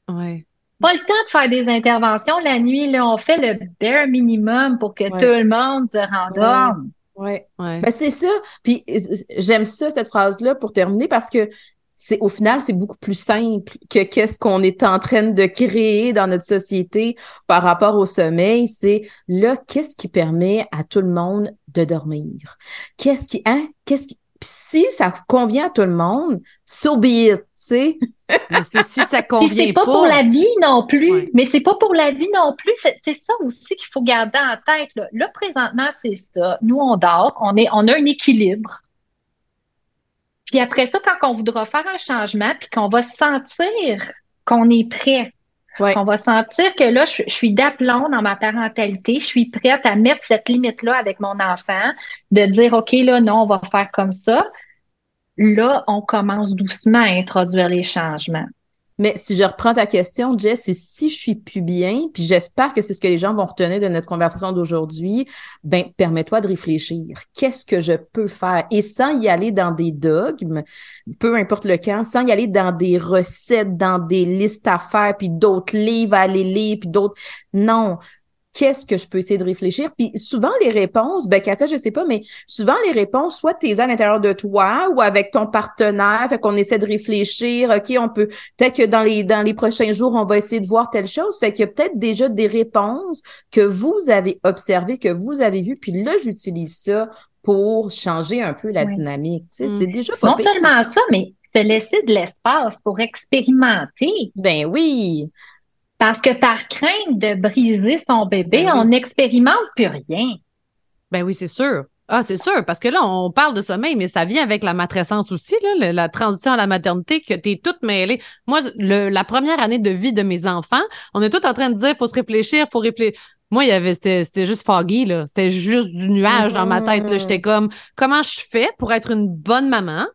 Speaker 1: Ouais.
Speaker 3: Pas le temps de faire des interventions la nuit, là, on fait le bare minimum pour que
Speaker 2: Ouais.
Speaker 3: tout le monde se rendorme.
Speaker 2: Ouais.
Speaker 1: Ouais.
Speaker 2: Ben, c'est ça. Puis j'aime ça, cette phrase-là, pour terminer, parce que c'est au final, c'est beaucoup plus simple que qu'est-ce qu'on est en train de créer dans notre société par rapport au sommeil. C'est là, qu'est-ce qui permet à tout le monde de dormir? Qu'est-ce qui, hein? Qu'est-ce qui, Puis si ça convient à tout le monde, so be it, tu sais?
Speaker 1: Mais c'est si ça
Speaker 3: Puis
Speaker 1: convient
Speaker 3: c'est pas pour la vie non plus.
Speaker 1: Ouais.
Speaker 3: Mais c'est pas pour la vie non plus. C'est c'est ça aussi qu'il faut garder en tête. Là, Là, présentement, c'est ça. Nous, on dort. On est, on a un équilibre. Puis après ça, quand on voudra faire un changement, puis qu'on va sentir qu'on est prêt, Qu'on va sentir que là, je suis d'aplomb dans ma parentalité, je suis prête à mettre cette limite-là avec mon enfant, de dire, OK, là, non, on va faire comme ça. Là, on commence doucement à introduire les changements.
Speaker 2: Mais si je reprends ta question, Jess, c'est si je suis plus bien, puis j'espère que c'est ce que les gens vont retenir de notre conversation d'aujourd'hui, ben, permets-toi de réfléchir. Qu'est-ce que je peux faire? Et sans y aller dans des dogmes, peu importe le camp, sans y aller dans des recettes, dans des listes à faire, puis d'autres livres à aller lire, puis d'autres. Non. Qu'est-ce que je peux essayer de réfléchir? Puis souvent, les réponses, ben, Katia, je sais pas, mais souvent, les réponses, soit tu es à l'intérieur de toi ou avec ton partenaire, fait qu'on essaie de réfléchir, OK, on peut peut-être que dans les dans les prochains jours, on va essayer de voir telle chose. Fait qu'il y a peut-être déjà des réponses que vous avez observées, que vous avez vues, puis là, j'utilise ça pour changer un peu la
Speaker 3: Oui.
Speaker 2: dynamique. Tu sais,
Speaker 1: Mm.
Speaker 2: c'est déjà pas
Speaker 3: Non
Speaker 2: pire.
Speaker 3: seulement ça, mais se laisser de l'espace pour expérimenter.
Speaker 2: Ben oui.
Speaker 3: Parce que par crainte de briser son bébé,
Speaker 2: Ben oui.
Speaker 3: on n'expérimente plus rien.
Speaker 1: Ben oui, c'est sûr. Ah, c'est sûr, parce que là, on parle de sommeil, mais ça vient avec la matrescence aussi, là, le- la transition à la maternité, que tu es toute mêlée. Moi, le- la première année de vie de mes enfants, on est tous en train de dire, faut se réfléchir, faut réfléchir. Moi, il y avait, c'était, juste foggy, là. C'était juste du nuage dans ma tête, là.
Speaker 2: Mhm.
Speaker 1: J'étais comme, comment je fais pour être une bonne maman?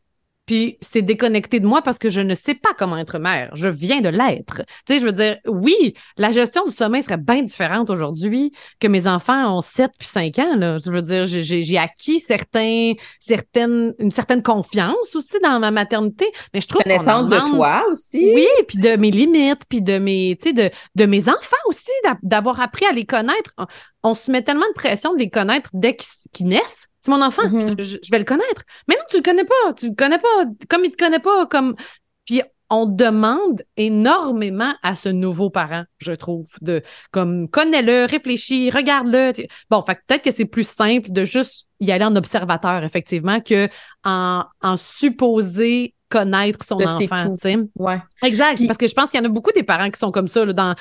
Speaker 1: Puis c'est déconnecté de moi parce que je ne sais pas comment être mère. Je viens de l'être. Tu sais, je veux dire, oui, la gestion du sommeil serait bien différente aujourd'hui que mes enfants ont 7 puis 5 ans. Là. Je veux dire, j'ai- acquis certains, certaines, une certaine confiance aussi dans ma maternité. Mais je trouve
Speaker 2: Connaissance de toi aussi.
Speaker 1: Oui, puis de mes limites, puis de mes, tu sais, de, de mes enfants aussi, d'a- d'avoir appris à les connaître. On, se met tellement de pression de les connaître dès qu'ils naissent. C'est mon enfant,
Speaker 2: Mhm.
Speaker 1: je, je vais le connaître. Mais non, tu le connais pas, tu le connais pas, comme il te connaît pas, comme. Puis on demande énormément à ce nouveau parent, je trouve, de comme connais-le, réfléchis, regarde-le. Bon, fait que peut-être que c'est plus simple de juste y aller en observateur, effectivement, que en, connaître son
Speaker 2: sais
Speaker 1: enfant.
Speaker 2: Ouais.
Speaker 1: Exact. Parce que je pense qu'il y en a beaucoup des parents qui sont comme ça, là, dans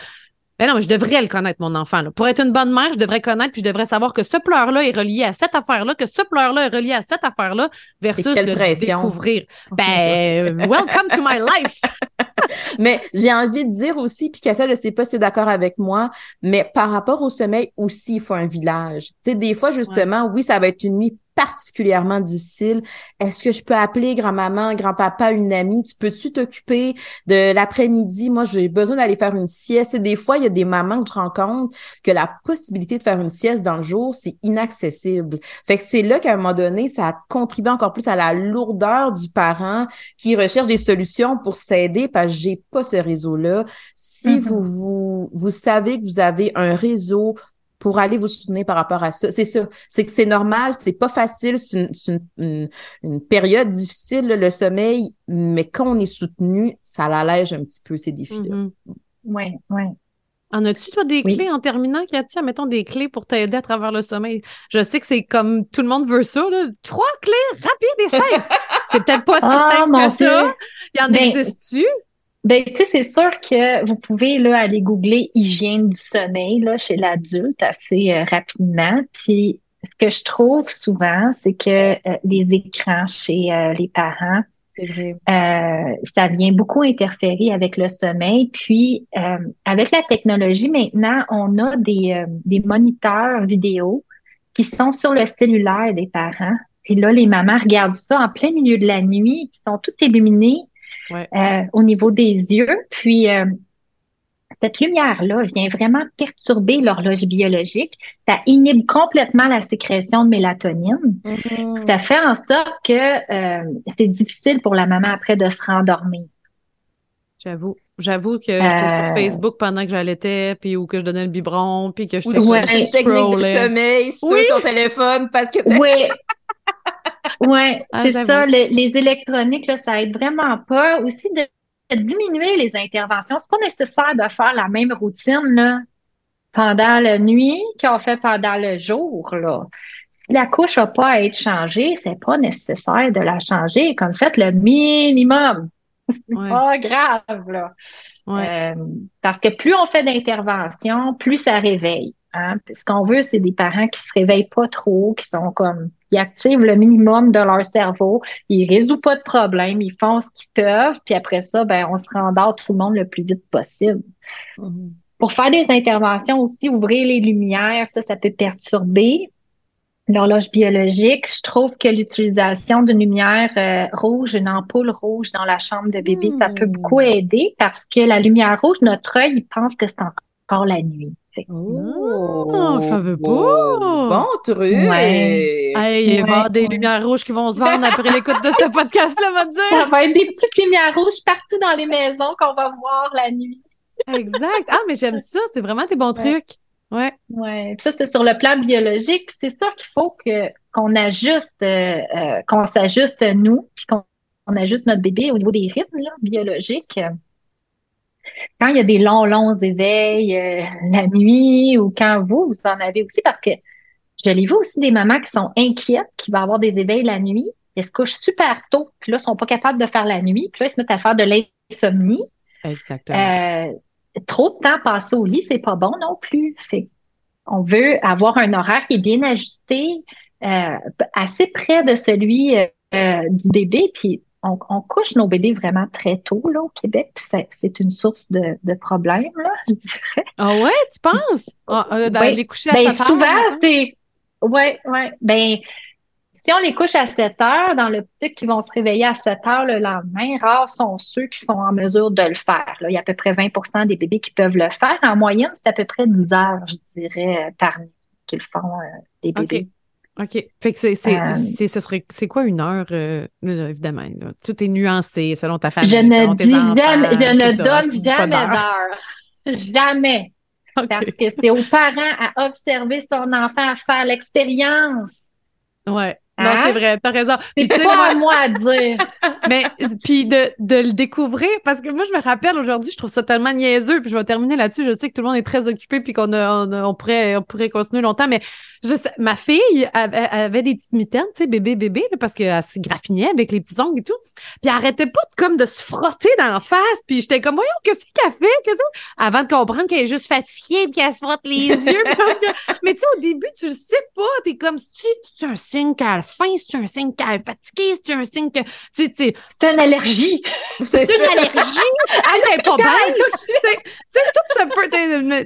Speaker 1: Ben non, je devrais le connaître, mon enfant. Pour être une bonne mère, je devrais connaître, puis je devrais savoir que ce pleur-là est relié à cette affaire-là, que ce pleur-là est relié à cette affaire-là, versus le découvrir. Ben, welcome to my life!
Speaker 2: mais j'ai envie de dire aussi, puis Cassia, je sais pas si c'est d'accord avec moi, mais par rapport au sommeil aussi, il faut un village. Tu sais, des fois, justement, oui, ça va être une nuit particulièrement difficile. Est-ce que je peux appeler grand-maman, grand-papa, une amie? Tu peux-tu t'occuper de l'après-midi? Moi, j'ai besoin d'aller faire une sieste. Et des fois, il y a des mamans que je rencontre que la possibilité de faire une sieste dans le jour, c'est inaccessible. Fait que c'est là qu'à un moment donné, ça contribue encore plus à la lourdeur du parent qui recherche des solutions pour s'aider parce que j'ai pas ce réseau-là. Si mm-hmm. vous, vous, vous savez que vous avez un réseau pour aller vous soutenir par rapport à ça. C'est ça. C'est que c'est normal, c'est pas facile, c'est une, une, période difficile, le sommeil, mais quand on est soutenu, ça l'allège un petit peu ces défis-là.
Speaker 3: Oui, mm-hmm. oui.
Speaker 1: En as-tu, toi, des clés en terminant, Katia? Mettons des clés pour t'aider à travers le sommeil. Je sais que c'est comme tout le monde veut ça, là. Trois clés rapides et simples. c'est peut-être pas si ah, simple que ça. Il y en ben, existe-tu?
Speaker 3: Ben, tu sais, c'est sûr que vous pouvez là, aller googler hygiène du sommeil là, chez l'adulte assez euh, rapidement. Puis ce que je trouve souvent, c'est que euh, les écrans chez euh, les parents,
Speaker 2: vrai.
Speaker 3: ça vient beaucoup interférer avec le sommeil. Puis avec la technologie maintenant, on a des, des moniteurs vidéo qui sont sur le cellulaire des parents. Et là, les mamans regardent ça en plein milieu de la nuit, qui sont toutes illuminées euh, au niveau des yeux. Puis, euh, cette lumière-là vient vraiment perturber l'horloge biologique. Ça inhibe complètement la sécrétion de mélatonine. Mm-hmm. Ça fait en sorte que euh, c'est difficile pour la maman après de se rendormir.
Speaker 1: J'avoue. J'avoue que j'étais sur Facebook pendant que j'allaitais, puis ou que je donnais le biberon, puis que je ouais.
Speaker 2: technique de sommeil sur son téléphone parce que
Speaker 3: Oui, oui, ah, c'est ça. les électroniques, là, ça aide vraiment pas. Aussi de, diminuer les interventions. C'est pas nécessaire de faire la même routine là, pendant la nuit qu'on fait pendant le jour. Là. Si la couche n'a pas à être changée, c'est pas nécessaire de la changer. Comme faites le minimum. C'est pas grave. Là. Euh, parce que plus on fait d'interventions, plus ça réveille. Hein? Ce qu'on veut, c'est des parents qui se réveillent pas trop, qui sont comme, ils activent le minimum de leur cerveau, ils résolvent pas de problème, ils font ce qu'ils peuvent, puis après ça, ben, on se rendort tout le monde le plus vite possible. Mm-hmm. Pour faire des interventions aussi, ouvrir les lumières, ça, ça peut perturber l'horloge biologique. Je trouve que l'utilisation d'une lumière euh, rouge, une ampoule rouge dans la chambre de bébé, ça peut beaucoup mm. aider parce que la lumière rouge, notre œil, il pense que c'est encore la nuit.
Speaker 1: Oh, ça veut pas.
Speaker 2: Bon truc.
Speaker 1: Ouais. Hey, il va y avoir des lumières rouges qui vont se vendre après l'écoute de ce podcast-là, va dire.
Speaker 3: Ça va être des petites lumières rouges partout dans les maisons qu'on va voir la nuit.
Speaker 1: Exact. Ah, mais j'aime ça. C'est vraiment des bons trucs. Ouais.
Speaker 3: Ouais. ça, c'est sur le plan biologique. C'est sûr qu'il faut que qu'on ajuste, euh, euh, qu'on s'ajuste nous, puis qu'on ajuste notre bébé au niveau des rythmes là, biologiques quand il y a des longs, longs éveils euh, la nuit ou quand vous, vous en avez aussi, parce que je l'ai vu aussi des mamans qui sont inquiètes, qui vont avoir des éveils la nuit, elles se couchent super tôt, puis là, ils sont pas capables de faire la nuit, puis là, ils se mettent à faire de l'insomnie.
Speaker 1: Exactement.
Speaker 3: Euh, trop de temps passé au lit, c'est pas bon non plus. Fait on veut avoir un horaire qui est bien ajusté, euh, assez près de celui du bébé, puis on, couche nos bébés vraiment très tôt là, au Québec, c'est une source de, de problèmes, là, je dirais.
Speaker 1: Ah ouais, tu penses? Ah, euh,
Speaker 3: les
Speaker 1: coucher à ben, 7
Speaker 3: souvent, c'est. Ouais, ouais. Ben, si on les couche à 7 heures, dans l'optique qu'ils vont se réveiller à 7 heures le lendemain, rares sont ceux qui sont en mesure de le faire. Il y a à peu près 20% des bébés qui peuvent le faire. En moyenne, c'est à peu près 10 heures, je dirais, par nuit qu'ils font, euh, des bébés.
Speaker 1: OK. Fait que c'est, c'est, euh, c'est, ce serait, c'est quoi une heure, euh, évidemment? Tout est nuancé selon ta famille.
Speaker 3: Je
Speaker 1: ne dis
Speaker 3: jamais, je ne donne jamais d'heure. Jamais. Parce que c'est aux parents à observer son enfant, à faire l'expérience.
Speaker 1: Ouais. Non, c'est hein? vrai, t'as raison.
Speaker 3: C'est pas à moi à dire.
Speaker 1: mais puis de, de le découvrir, parce que moi, je me rappelle aujourd'hui, je trouve ça tellement niaiseux, puis je vais terminer là-dessus. Je sais que tout le monde est très occupé, puis qu'on on, on, pourrait, on pourrait continuer longtemps, mais je sais, ma fille avait, des petites mitaines, tu sais, bébé, bébé, parce qu'elle se graffinait avec les petits ongles et tout. Puis elle arrêtait pas de, comme de se frotter dans la face, puis j'étais comme, voyons, qu'est-ce qu'elle fait? Qu'est-ce Avant de comprendre qu'elle est juste fatiguée, puis qu'elle se frotte les yeux. mais tu sais, au début, tu le sais pas, t'es comme, c'est un signe qu'elle faim, c'est un signe qu'elle est fatiguée, c'est un signe que. Tu sais,
Speaker 3: c'est une allergie.
Speaker 1: C'est une allergie. Elle est pas belle. Tu sais, tout ça peut.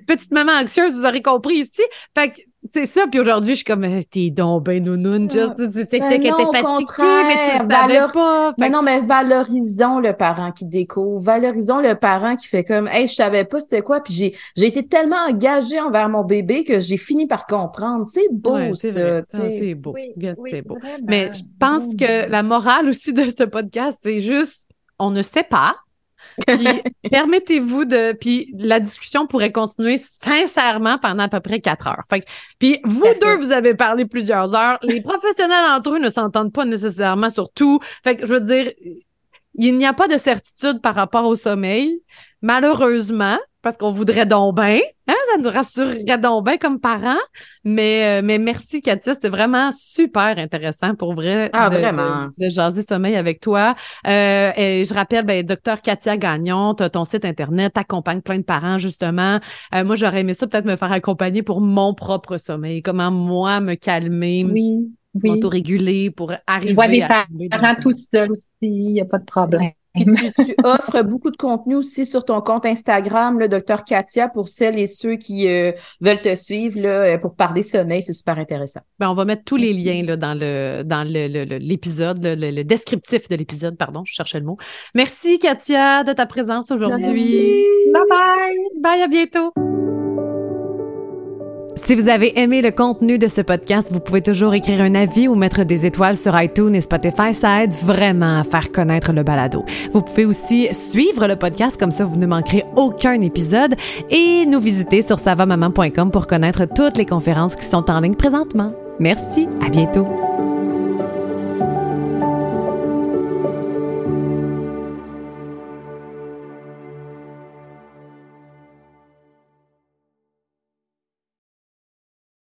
Speaker 1: Petite maman anxieuse, vous aurez compris ici. Fait que c'est ça, puis aujourd'hui, je suis comme, t'es donc ben nounoun, juste, tu sais qu'elle était fatiguée, mais tu le savais pas.
Speaker 2: Mais non, mais valorisons le parent qui découvre, valorisons le parent qui fait comme, hey, je savais pas c'était quoi, puis j'ai, j'ai été tellement engagée envers mon bébé que j'ai fini par comprendre. C'est beau, ça,
Speaker 1: C'est beau, c'est beau. Mais je pense que la morale aussi de ce podcast, c'est juste, on ne sait pas, permettez-vous de. Puis la discussion pourrait continuer sincèrement pendant à peu près quatre heures. Fait puis vous deux, vous avez parlé plusieurs heures. Les professionnels entre eux ne s'entendent pas nécessairement sur tout. Fait que je veux dire, il n'y a pas de certitude par rapport au sommeil. Malheureusement, parce qu'on voudrait donc bien, hein, ça nous rassurerait donc bien comme parents. Mais, euh, mais merci, Katia, c'était vraiment super intéressant pour vrai
Speaker 2: ah, de, vraiment.
Speaker 1: De, jaser sommeil avec toi. Euh, et je rappelle, ben, docteur Katia Gagnon, ton site Internet, t'accompagne plein de parents, justement. Euh, moi, j'aurais aimé ça peut-être me faire accompagner pour mon propre sommeil, comment moi me calmer.
Speaker 3: Oui. Oui.
Speaker 1: m'autoréguler pour arriver
Speaker 3: Je vois des parents tout seuls aussi, il n'y a pas de problème.
Speaker 2: Puis tu, offres beaucoup de contenu aussi sur ton compte Instagram, le docteur Katia, pour celles et ceux qui euh, veulent te suivre là, euh, pour parler sommeil. C'est super intéressant.
Speaker 1: Ben, on va mettre tous les liens là, dans le dans l'épisode, le, le, descriptif de l'épisode, pardon, je cherchais le mot. Merci Katia de ta présence aujourd'hui.
Speaker 3: Bye bye.
Speaker 1: Bye, à bientôt. Si vous avez aimé le contenu de ce podcast, vous pouvez toujours écrire un avis ou mettre des étoiles sur iTunes et Spotify. Ça aide vraiment à faire connaître le balado. Vous pouvez aussi suivre le podcast, comme ça vous ne manquerez aucun épisode et nous visiter sur savamaman.com pour connaître toutes les conférences qui sont en ligne présentement. Merci, à bientôt.